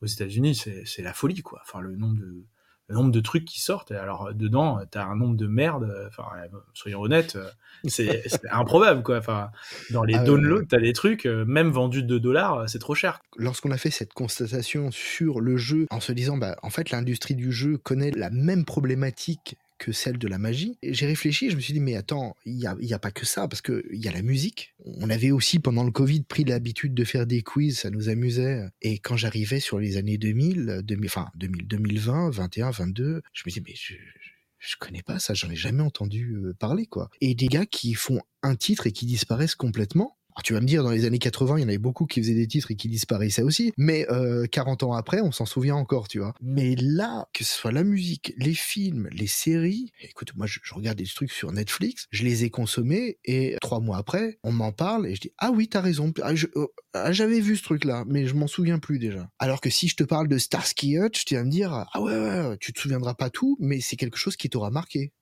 Speaker 1: aux États-Unis, c'est la folie, quoi. Enfin, le nombre de le nombre de trucs qui sortent. Alors dedans, t'as un nombre de merde. Enfin, soyons honnêtes, c'est improbable quoi. Enfin, dans les ah downloads, t'as des trucs même vendus 2 dollars, c'est trop cher.
Speaker 2: Lorsqu'on a fait cette constatation sur le jeu, en se disant, bah, en fait, l'industrie du jeu connaît la même problématique que celle de la magie. J'ai réfléchi, je me suis dit, mais attends, il n'y a, y a pas que ça, parce qu'il y a la musique. On avait aussi, pendant le Covid, pris l'habitude de faire des quiz, ça nous amusait. Et quand j'arrivais sur les années 2000, 2000 enfin 2000, 2020, 21, 22, je me dis, mais je, je connais pas ça, j'en ai jamais entendu euh, parler, quoi. Et des gars qui font un titre et qui disparaissent complètement. Alors, tu vas me dire, dans les années 80, il y en avait beaucoup qui faisaient des titres et qui disparaissaient aussi. Mais euh, 40 ans après, on s'en souvient encore, tu vois. Mais là, que ce soit la musique, les films, les séries, écoute, moi, je, je regarde des trucs sur Netflix, je les ai consommés et trois mois après, on m'en parle et je dis ah oui, t'as raison. Ah, oh, ah, J'avais vu ce truc-là, mais je m'en souviens plus déjà. Alors que si je te parle de Starsky Hutch, tu vas me dire ah ouais, ouais, tu te souviendras pas tout, mais c'est quelque chose qui t'aura marqué.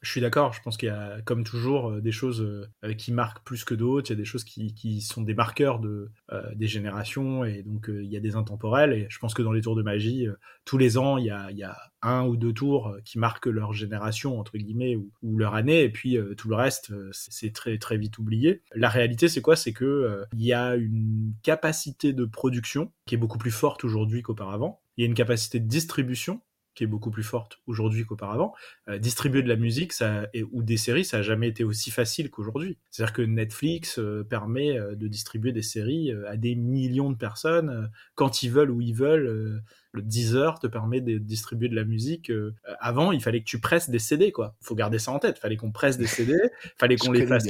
Speaker 1: Je suis d'accord, je pense qu'il y a, comme toujours, euh, des choses euh, qui marquent plus que d'autres, il y a des choses qui, sont des marqueurs de, euh, des générations, et donc euh, il y a des intemporels, et je pense que dans les tours de magie, euh, tous les ans, il y a, un ou deux tours euh, qui marquent leur génération, entre guillemets, ou, ou leur année, et puis euh, tout le reste, euh, c'est très, très vite oublié. La réalité, c'est quoi? C'est que euh, il y a une capacité de production qui est beaucoup plus forte aujourd'hui qu'auparavant, il y a une capacité de distribution qui est beaucoup plus forte aujourd'hui qu'auparavant. Euh, distribuer de la musique ça, et, ou des séries, ça a jamais été aussi facile qu'aujourd'hui. C'est-à-dire que Netflix euh, permet euh, de distribuer des séries à des millions de personnes quand ils veulent, où ils veulent. le Deezer te permet de distribuer de la musique. avant, il fallait que tu presses des CD, quoi. Faut garder ça en tête. Fallait qu'on presse des CD, fallait qu'on les fasse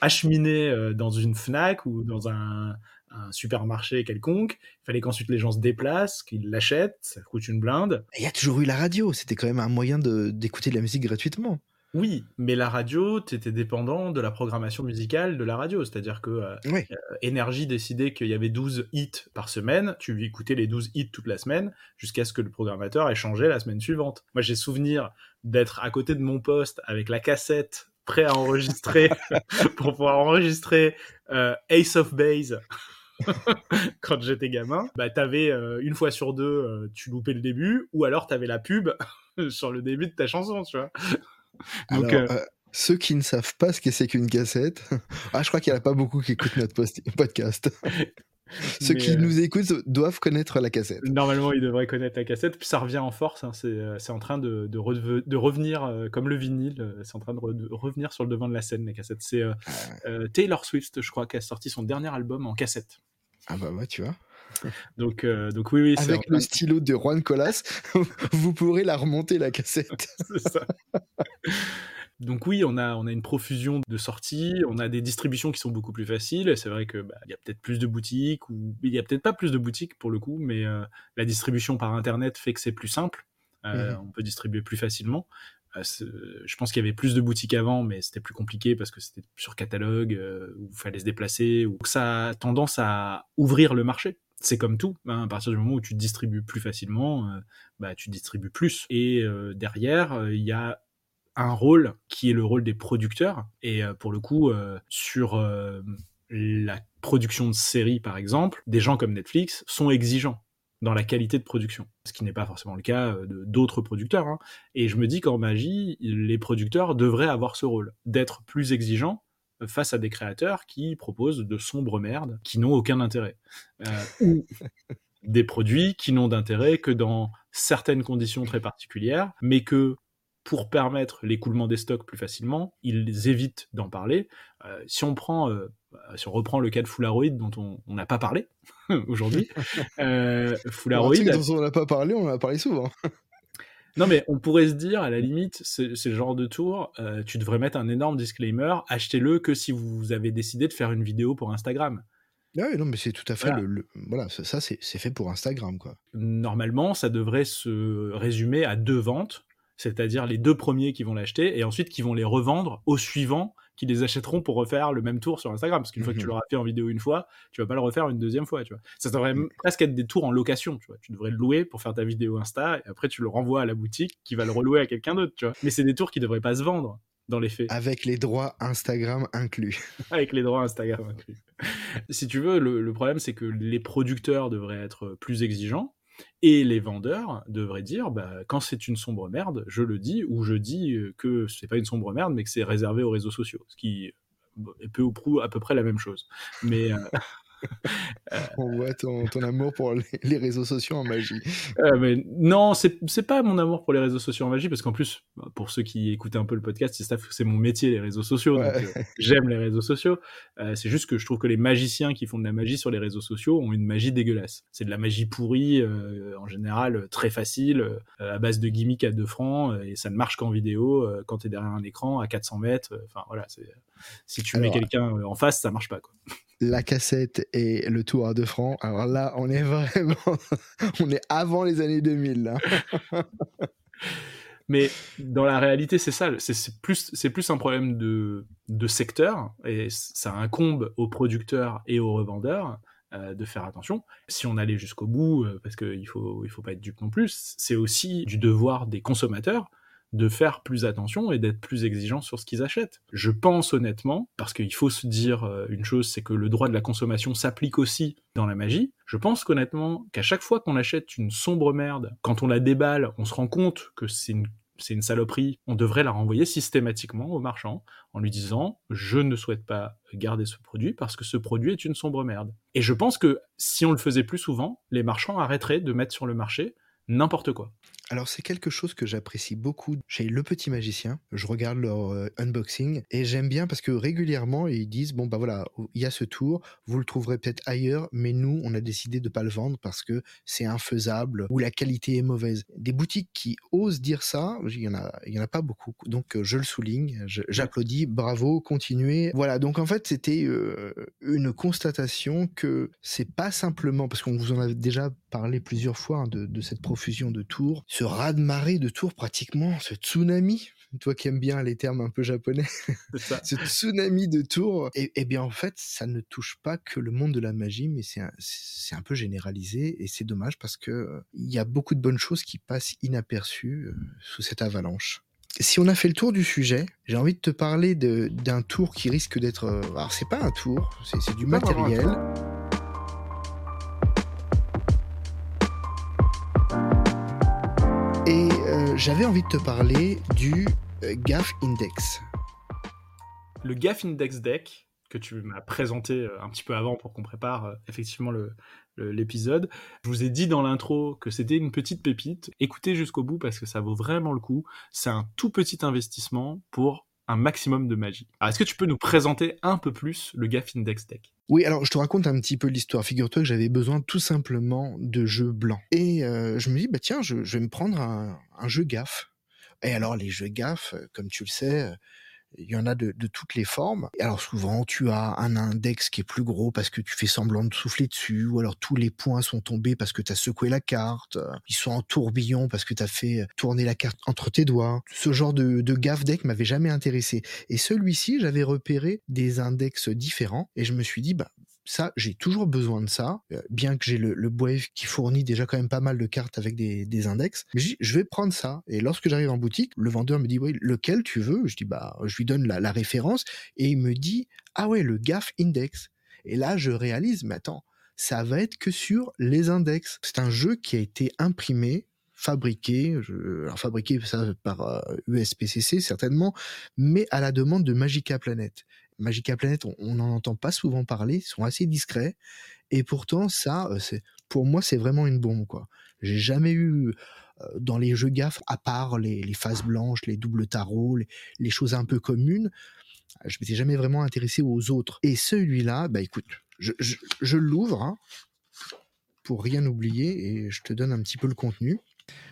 Speaker 1: acheminer dans une Fnac ou dans un, un supermarché quelconque. Il fallait qu'ensuite les gens se déplacent, qu'ils l'achètent, ça coûte une blinde.
Speaker 2: Il y a toujours eu la radio, c'était quand même un moyen d'écouter de la musique gratuitement.
Speaker 1: Oui, mais la radio, tu étais dépendant de la programmation musicale de la radio. C'est-à-dire que euh. Énergie décidait qu'il y avait 12 hits par semaine, tu écoutais les 12 hits toute la semaine, jusqu'à ce que le programmateur ait changé la semaine suivante. Moi, j'ai souvenir d'être à côté de mon poste avec la cassette prêt à enregistrer pour pouvoir enregistrer euh, Ace of Base quand j'étais gamin. Bah, t'avais euh, une fois sur deux, euh, tu loupais le début, ou alors t'avais la pub sur le début de ta chanson, tu vois. Donc,
Speaker 2: Alors,
Speaker 1: euh,
Speaker 2: ceux qui ne savent pas ce que c'est qu'une cassette, ah, je crois qu'il n'y en a pas beaucoup qui écoutent notre podcast. ceux
Speaker 1: mais,
Speaker 2: qui
Speaker 1: euh,
Speaker 2: nous écoutent doivent connaître la cassette.
Speaker 1: Normalement, ils devraient connaître la cassette, puis ça revient en force. hein, c'est, euh, c'est en train de, de, reve- de revenir, euh, comme le vinyle, c'est en train de, re- de revenir sur le devant de la scène, les cassettes. C'est euh, euh, Taylor Swift, je crois, qui a sorti son dernier album en cassette.
Speaker 2: Ah bah ouais, tu vois.
Speaker 1: Donc, donc oui, oui,
Speaker 2: Avec le stylo de Juan Colas, vous pourrez la remonter la cassette.
Speaker 1: c'est ça. Donc oui, on a, on a une profusion de sorties, on a des distributions qui sont beaucoup plus faciles. C'est vrai que bah, il y a peut-être plus de boutiques ou il y a peut-être pas plus de boutiques pour le coup, mais euh, la distribution par internet fait que c'est plus simple. Euh,
Speaker 2: Mhm.
Speaker 1: On peut distribuer plus facilement. Euh, je pense qu'il y avait plus de boutiques avant, mais c'était plus compliqué parce que c'était sur catalogue euh, où il fallait se déplacer. Ou ça a tendance à ouvrir le marché. C'est comme tout. hein, à partir du moment où tu distribues plus facilement, euh, bah, tu distribues plus. Et euh, derrière, euh, il y a un rôle qui est le rôle des producteurs. Et euh, pour le coup, euh, sur euh, la production de séries, par exemple, des gens comme Netflix sont exigeants dans la qualité de production, ce qui n'est pas forcément le cas d'autres producteurs. hein. Et je me dis qu'en magie, les producteurs devraient avoir ce rôle, d'être plus exigeants face à des créateurs qui proposent de sombres merdes qui n'ont aucun intérêt. Euh, ou des produits qui n'ont d'intérêt que dans certaines conditions très particulières, mais que pour permettre l'écoulement des stocks plus facilement, ils évitent d'en parler. Euh, si on prend, euh, si on reprend le cas de Fularoid dont on n'a pas parlé aujourd'hui, euh, Fularoid,
Speaker 2: dont on n'a pas parlé, on en a parlé souvent.
Speaker 1: non mais on pourrait se dire à la limite, c'est le genre de tour, euh, tu devrais mettre un énorme disclaimer, achetez-le que si vous avez décidé de faire une vidéo pour Instagram.
Speaker 2: Ah ouais, non, mais c'est tout à fait
Speaker 1: Voilà.
Speaker 2: le, le- Voilà, ça, ça, c'est c'est fait pour Instagram, quoi.
Speaker 1: normalement, ça devrait se résumer à deux ventes, c'est-à-dire les deux premiers qui vont l'acheter et ensuite qui vont les revendre aux suivants qui les achèteront pour refaire le même tour sur Instagram. Parce qu'une fois que tu
Speaker 2: Mhm.
Speaker 1: l'auras fait en vidéo une fois, tu vas pas le refaire une deuxième fois, tu vois. Ça devrait
Speaker 2: Mhm.
Speaker 1: presque être des tours en location, tu vois. Tu devrais le louer pour faire ta vidéo Insta et après tu le renvoies à la boutique qui va le relouer à quelqu'un d'autre, tu vois. Mais c'est des tours qui devraient pas se vendre dans les faits
Speaker 2: Avec les droits Instagram inclus.
Speaker 1: avec les droits Instagram inclus. si tu veux, le, le problème c'est que les producteurs devraient être plus exigeants et les vendeurs devraient dire bah, quand c'est une sombre merde, je le dis ou je dis euh, que c'est pas une sombre merde mais que c'est réservé aux réseaux sociaux, ce qui est peu ou prou à peu près la même chose. Mais euh,
Speaker 2: On voit ton, amour pour les, réseaux sociaux en magie.
Speaker 1: Euh, mais non, c'est pas mon amour pour les réseaux sociaux en magie, parce qu'en plus, bah, pour ceux qui écoutent un peu le podcast, c'est mon métier, les réseaux sociaux. Euh, j'aime les réseaux sociaux. Euh, c'est juste que je trouve que les magiciens qui font de la magie sur les réseaux sociaux ont une magie dégueulasse. C'est de la magie pourrie, en général, très facile, à base de gimmicks à 2 francs, et ça ne marche qu'en vidéo, quand tu es derrière un écran, à 400 mètres. Enfin, voilà, si tu mets quelqu'un en face, ça marche pas. Quoi
Speaker 2: la cassette et le tour à 2 francs. Alors là, on est vraiment, on est avant les années 2000.
Speaker 1: Mais dans la réalité, c'est ça. C'est plus, c'est plus un problème de, de secteur et ça incombe aux producteurs et aux revendeurs euh, de faire attention. Si on allait jusqu'au bout, euh, parce qu'il faut, il faut pas être dupe non plus, c'est aussi du devoir des consommateurs de faire plus attention et d'être plus exigeants sur ce qu'ils achètent. Je pense honnêtement, parce qu'il faut se dire euh, une chose, c'est que le droit de la consommation s'applique aussi dans la magie. Je pense qu'honnêtement, qu'à chaque fois qu'on achète une sombre merde, quand on la déballe, on se rend compte que c'est une saloperie, on devrait la renvoyer systématiquement au marchand en lui disant je ne souhaite pas garder ce produit parce que ce produit est une sombre merde. Et je pense que si on le faisait plus souvent, les marchands arrêteraient de mettre sur le marché n'importe quoi.
Speaker 2: Alors c'est quelque chose que j'apprécie beaucoup chez Le Petit Magicien. Je regarde leur euh, unboxing et j'aime bien parce que régulièrement ils disent bon bah voilà il y a ce tour, vous le trouverez peut-être ailleurs, mais nous on a décidé de pas le vendre parce que c'est infaisable ou la qualité est mauvaise. Des boutiques qui osent dire ça, il y en a il y en a pas beaucoup. Donc euh, je le souligne, j'applaudis, bravo, continuez. Voilà donc en fait c'était euh, une constatation que c'est pas simplement parce qu'on vous en a déjà parlé plusieurs fois hein, de, de cette profusion de tours ce raz-de-marée de tours pratiquement, ce tsunami, toi qui aimes bien les termes un peu japonais, ce tsunami de tours, et, eh bien en fait, ça ne touche pas que le monde de la magie, mais c'est un, un, peu généralisé, et c'est dommage parce que euh, il y a beaucoup de bonnes choses qui passent inaperçues euh, sous cette avalanche. Si on a fait le tour du sujet, j'ai envie de te parler d'un tour qui risque d'être... Euh, alors c'est pas un tour, c'est du matériel. J'avais envie de te parler du euh, GAF Index.
Speaker 1: Le GAF Index Deck, que tu m'as présenté euh, un petit peu avant pour qu'on prépare euh, effectivement l'épisode. Je vous ai dit dans l'intro que c'était une petite pépite. Écoutez jusqu'au bout parce que ça vaut vraiment le coup. C'est un tout petit investissement pour un maximum de magie. est-ce que tu peux nous présenter un peu plus le GAF Index Deck?
Speaker 2: Oui, alors je te raconte un petit peu l'histoire. Figure-toi que j'avais besoin tout simplement de jeux blancs. Et euh, je me dis, bah tiens, je, vais me prendre un, un, jeu GAF. Et alors les jeux GAF, euh, comme tu le sais, euh, il y en a de, toutes les formes. Alors souvent, tu as un index qui est plus gros parce que tu fais semblant de souffler dessus, ou alors tous les points sont tombés parce que tu as secoué la carte, ils sont en tourbillon parce que tu as fait tourner la carte entre tes doigts. Ce genre de, de gaffe deck m'avait jamais intéressé. Et celui-ci, j'avais repéré des index différents et je me suis dit, bah, ça, j'ai toujours besoin de ça, euh, bien que j'ai le, le qui fournit déjà quand même pas mal de cartes avec des, index. Mais je, vais prendre ça. Et lorsque j'arrive en boutique, le vendeur me dit, oui, lequel tu veux? Je dis, bah, je lui donne la, référence et il me dit, ah ouais, le GAF Index. Et là, je réalise, mais attends, ça va être que sur les index. C'est un jeu qui a été imprimé fabriqué, fabriqué ça par USPCC euh, certainement, mais à la demande de Magica Planet. Magica Planet, on n'en entend pas souvent parler, ils sont assez discrets. Et pourtant, ça, euh, pour moi, c'est vraiment une bombe. quoi. J'ai jamais eu euh, dans les jeux gaffe, à part les, phases blanches, les doubles tarots, les, choses un peu communes, je m'étais jamais vraiment intéressé aux autres. Et celui-là, bah écoute, je, je, l'ouvre hein, pour rien oublier et je te donne un petit peu le contenu.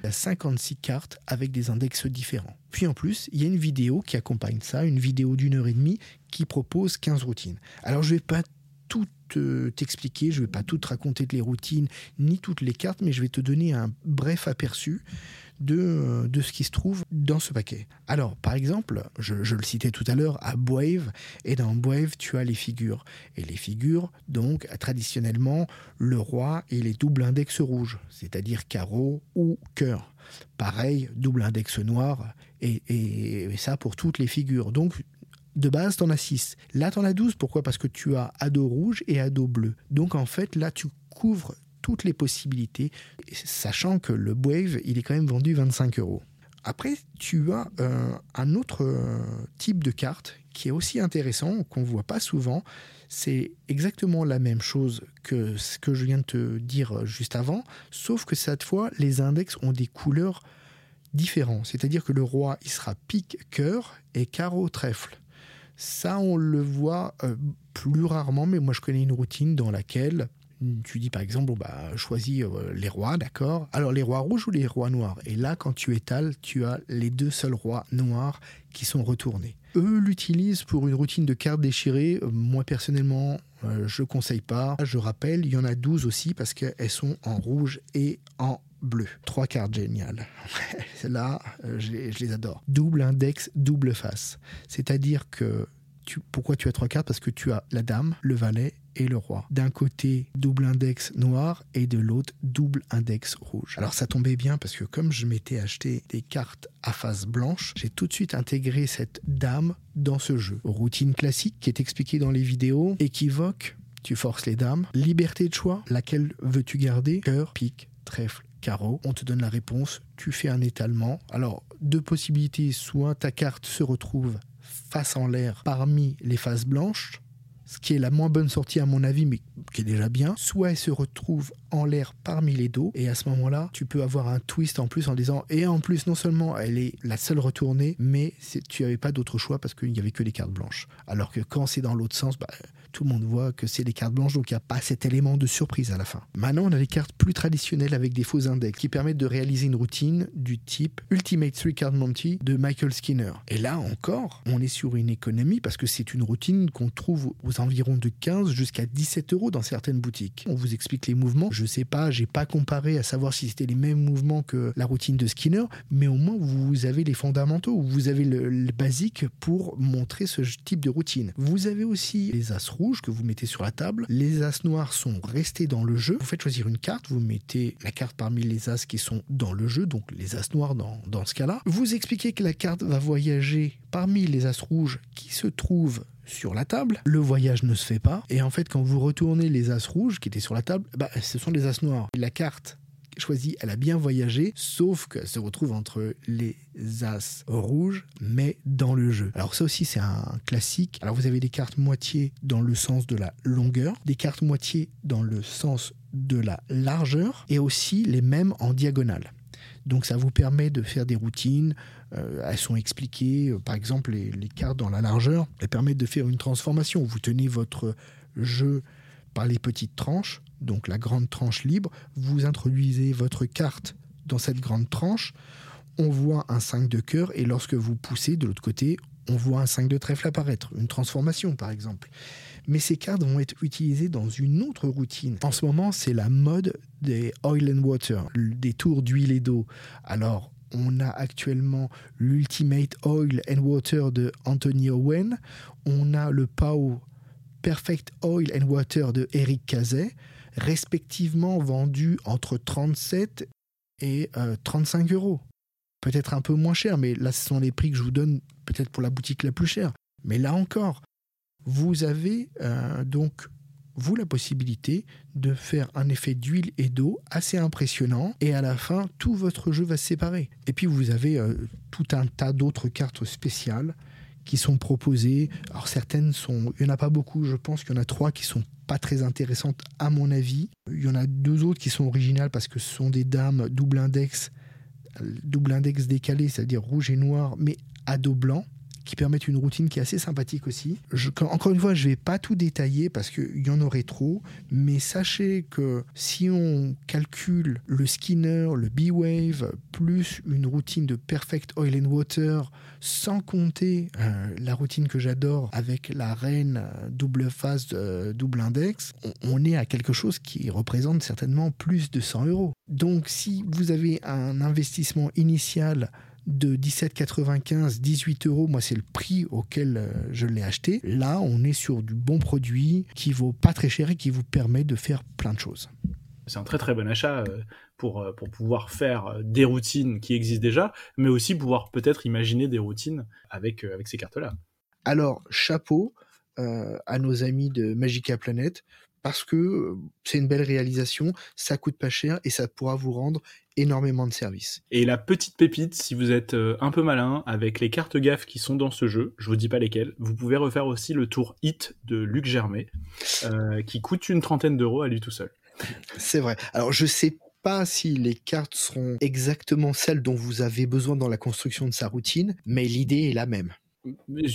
Speaker 2: Il y a 56 cartes avec des index différents. Puis en plus, il y a une vidéo qui accompagne ça, une vidéo d'une heure et demie qui propose 15 routines. Alors je vais pas tout euh, t'expliquer, je vais pas tout te raconter les routines ni toutes les cartes, mais je vais te donner un bref aperçu de, euh, de ce qui se trouve dans ce paquet. Alors, par exemple, je, le citais tout à l'heure, à Boave, et dans Boave, tu as les figures. Et les figures, donc, traditionnellement, le roi et les doubles index rouges, c'est-à-dire carreau ou cœur. Pareil, double index noir, et, et, ça pour toutes les figures. Donc, de base, tu en as 6. Là, tu en as 12. Pourquoi? Parce que tu as ado rouge et ado bleu. Donc, en fait, là, tu couvres toutes les possibilités, sachant que le Wave, il est quand même vendu 25 euros. Après, tu as un autre type de carte qui est aussi intéressant, qu'on ne voit pas souvent. C'est exactement la même chose que ce que je viens de te dire juste avant, sauf que cette fois, les index ont des couleurs différentes. C'est-à-dire que le roi, il sera pique, cœur et carreau, trèfle. Ça, on le voit euh, plus rarement, mais moi je connais une routine dans laquelle tu dis par exemple, bah, choisis euh, les rois, d'accord? Alors les rois rouges ou les rois noirs? Et là, quand tu étales, tu as les deux seuls rois noirs qui sont retournés. Eux l'utilisent pour une routine de cartes déchirées. Euh, moi personnellement, je ne conseille pas. Je rappelle, il y en a 12 aussi parce qu'elles sont en rouge et en bleu. Trois cartes géniales. Là, je les adore. Double index, double face. C'est-à-dire que pourquoi tu as trois cartes? Parce que tu as la dame, le valet et le roi. D'un côté, double index noir et de l'autre, double index rouge. Alors ça tombait bien parce que comme je m'étais acheté des cartes à face blanche, j'ai tout de suite intégré cette dame dans ce jeu. Routine classique qui est expliquée dans les vidéos et qui évoque, tu forces les dames, liberté de choix, laquelle veux-tu garder? Cœur, pique, trèfle, carreau. On te donne la réponse, tu fais un étalement. Alors, deux possibilités, soit ta carte se retrouve face en l'air parmi les faces blanches, ce qui est la moins bonne sortie à mon avis, mais qui est déjà bien, soit elle se retrouve en l'air parmi les dos, et à ce moment-là, tu peux avoir un twist en plus en disant, et en plus, non seulement elle est la seule retournée, mais tu n'avais pas d'autre choix parce qu'il n'y avait que les cartes blanches. Alors que quand c'est dans l'autre sens, bah, tout le monde voit que c'est les cartes blanches, donc il n'y a pas cet élément de surprise à la fin. Maintenant, on a les cartes plus traditionnelles avec des faux index qui permettent de réaliser une routine du type Ultimate 3 Card Monty de Michael Skinner. Et là encore, on est sur une économie parce que c'est une routine qu'on trouve aux environs de 15 jusqu'à 17 euros dans certaines boutiques. On vous explique les mouvements. Je sais pas, j'ai pas comparé à savoir si c'était les mêmes mouvements que la routine de Skinner, mais au moins vous avez les fondamentaux, vous avez le, le basique pour montrer ce type de routine. Vous avez aussi les as rouges que vous mettez sur la table. Les as noirs sont restés dans le jeu. Vous faites choisir une carte, vous mettez la carte parmi les as qui sont dans le jeu, donc les as noirs dans, ce cas-là. Vous expliquez que la carte va voyager parmi les as rouges qui se trouvent sur la table, le voyage ne se fait pas. Et en fait, quand vous retournez les as rouges qui étaient sur la table, bah, ce sont les as noirs. La carte choisie, elle a bien voyagé, sauf qu'elle se retrouve entre les as rouges, mais dans le jeu. Alors ça aussi, c'est un classique. Alors vous avez des cartes moitié dans le sens de la longueur, des cartes moitié dans le sens de la largeur, et aussi les mêmes en diagonale. Donc ça vous permet de faire des routines, euh, elles sont expliquées, euh, par exemple les, les, cartes dans la largeur, elles permettent de faire une transformation. Vous tenez votre jeu par les petites tranches, donc la grande tranche libre, vous introduisez votre carte dans cette grande tranche, on voit un 5 de cœur et lorsque vous poussez de l'autre côté, on voit un 5 de trèfle apparaître, une transformation par exemple. Mais ces cartes vont être utilisées dans une autre routine. En ce moment, c'est la mode des oil and water, des tours d'huile et d'eau. Alors, on a actuellement l'Ultimate Oil and Water de Anthony Owen. On a le POW Perfect Oil and Water de Eric Cazet respectivement vendus entre 37 et 35 euh, euros. Peut-être un peu moins cher, mais là, ce sont les prix que je vous donne peut-être pour la boutique la plus chère. Mais là encore, vous avez euh, donc, vous, la possibilité de faire un effet d'huile et d'eau assez impressionnant, et à la fin, tout votre jeu va se séparer. Et puis, vous avez euh, tout un tas d'autres cartes spéciales qui sont proposées. Alors certaines sont, il n'y en a pas beaucoup, je pense qu'il y en a trois qui sont pas très intéressantes à mon avis. Il y en a deux autres qui sont originales parce que ce sont des dames double index, double index décalé, c'est-à-dire rouge et noir, mais à dos blanc qui permettent une routine qui est assez sympathique aussi. Je, encore une fois, je ne vais pas tout détailler parce qu'il y en aurait trop, mais sachez que si on calcule le Skinner, le B-Wave, plus une routine de Perfect Oil and Water, sans compter euh, la routine que j'adore avec la reine euh, double face, euh, double index, on, on est à quelque chose qui représente certainement plus de 100 euros. Donc si vous avez un investissement initial de 17,95, 18 euros, moi c'est le prix auquel euh, je l'ai acheté. Là, on est sur du bon produit qui vaut pas très cher et qui vous permet de faire plein de choses.
Speaker 1: C'est un très très bon achat euh, pour, euh, pour pouvoir faire des routines qui existent déjà, mais aussi pouvoir peut-être imaginer des routines avec, avec ces cartes-là.
Speaker 2: Alors, chapeau à nos amis de Magica Planet, parce que euh, c'est une belle réalisation, ça coûte pas cher et ça pourra vous rendre énormément de services.
Speaker 1: Et la petite pépite, si vous êtes euh, un peu malin, avec les cartes gaffes qui sont dans ce jeu, je vous dis pas lesquelles, vous pouvez refaire aussi le tour Hit de Luc Germain, euh, qui coûte une trentaine d'euros à lui tout seul.
Speaker 2: C'est vrai. Alors je sais pas si les cartes seront exactement celles dont vous avez besoin dans la construction de sa routine, mais l'idée est la même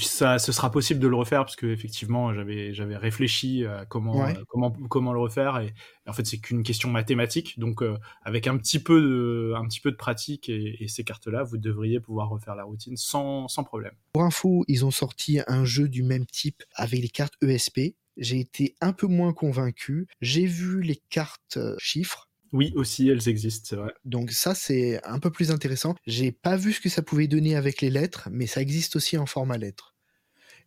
Speaker 1: ça, ce sera possible de le refaire parce que effectivement, j'avais j'avais réfléchi à comment euh, comment comment le refaire et, en fait c'est qu'une question mathématique. Donc euh, avec un petit peu de un petit peu de pratique et, ces cartes-là, vous devriez pouvoir refaire la routine sans sans problème.
Speaker 2: Pour info, ils ont sorti un jeu du même type avec les cartes ESP. J'ai été un peu moins convaincu. J'ai vu les cartes euh, chiffres
Speaker 1: oui, aussi, elles existent, c'est vrai.
Speaker 2: Donc ça, c'est un peu plus intéressant. J'ai pas vu ce que ça pouvait donner avec les lettres, mais ça existe aussi en format lettres.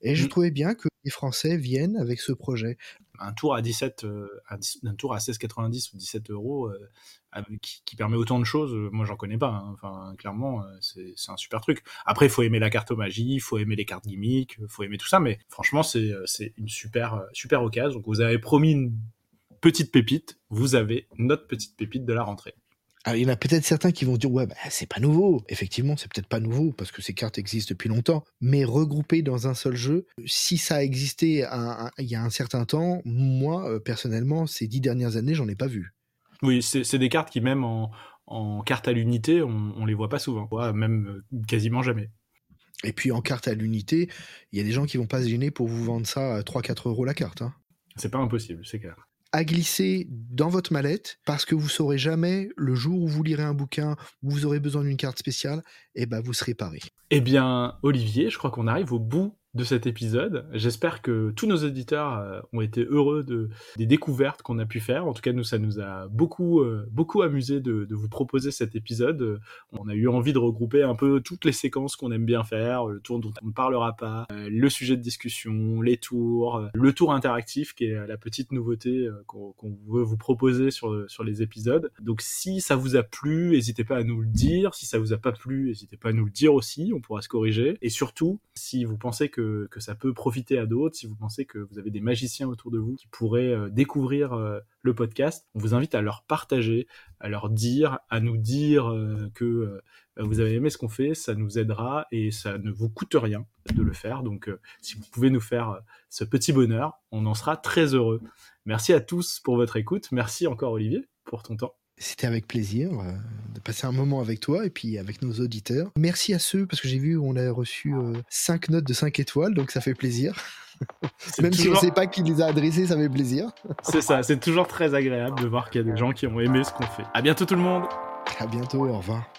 Speaker 2: Et je mm. trouvais bien que les Français viennent avec ce projet.
Speaker 1: Un tour à 17, euh, un tour à 16,90 ou 17 euros, euh, qui, permet autant de choses, euh, moi j'en connais pas. Hein. Enfin, clairement, c'est un super truc. Après, il faut aimer la carte magie, il faut aimer les cartes gimmicks, il faut aimer tout ça, mais franchement, c'est une super, super occasion. Donc vous avez promis une petite pépite, vous avez notre petite pépite de la rentrée.
Speaker 2: Alors, il y en a peut-être certains qui vont dire ouais bah, c'est pas nouveau. Effectivement c'est peut-être pas nouveau parce que ces cartes existent depuis longtemps, mais regroupées dans un seul jeu, si ça a existé il y a un certain temps, moi euh, personnellement ces dix dernières années j'en ai pas vu.
Speaker 1: Oui c'est des cartes qui même en, en carte à l'unité on, on, les voit pas souvent, même euh, quasiment jamais.
Speaker 2: Et puis en carte à l'unité, il y a des gens qui vont pas se gêner pour vous vendre ça à 3-4 euros la carte. Hein.
Speaker 1: C'est pas impossible, c'est clair
Speaker 2: à glisser dans votre mallette parce que vous saurez jamais le jour où vous lirez un bouquin où vous aurez besoin d'une carte spéciale, et eh ben vous serez paré.
Speaker 1: Eh bien, Olivier, je crois qu'on arrive au bout de cet épisode. J'espère que tous nos auditeurs euh, ont été heureux de, des découvertes qu'on a pu faire. En tout cas, nous, ça nous a beaucoup, euh, beaucoup amusé de, vous proposer cet épisode. On a eu envie de regrouper un peu toutes les séquences qu'on aime bien faire, le tour dont on ne parlera pas, euh, le sujet de discussion, les tours, le tour interactif qui est la petite nouveauté qu'on veut vous proposer sur, sur les épisodes. Donc, si ça vous a plu, n'hésitez pas à nous le dire. Si ça vous a pas plu, n'hésitez pas à nous le dire aussi. On pourra se corriger. Et surtout, si vous pensez que que, ça peut profiter à d'autres, si vous pensez que vous avez des magiciens autour de vous qui pourraient euh, découvrir euh, le podcast, on vous invite à leur partager, à leur dire, à nous dire euh, que vous avez aimé ce qu'on fait, ça nous aidera et ça ne vous coûte rien de le faire. Donc si vous pouvez nous faire ce petit bonheur, on en sera très heureux. Merci à tous pour votre écoute. Merci encore Olivier pour ton temps.
Speaker 2: C'était avec plaisir euh, de passer un moment avec toi et puis avec nos auditeurs. Merci à ceux, parce que j'ai vu on a reçu 5 euh, notes de 5 étoiles, donc ça fait plaisir. Même si on ne sait pas qui les a adressées, ça fait plaisir.
Speaker 1: C'est ça, c'est toujours très agréable de voir qu'il y a des gens qui ont aimé ce qu'on fait. À bientôt tout le monde
Speaker 2: À bientôt, au revoir.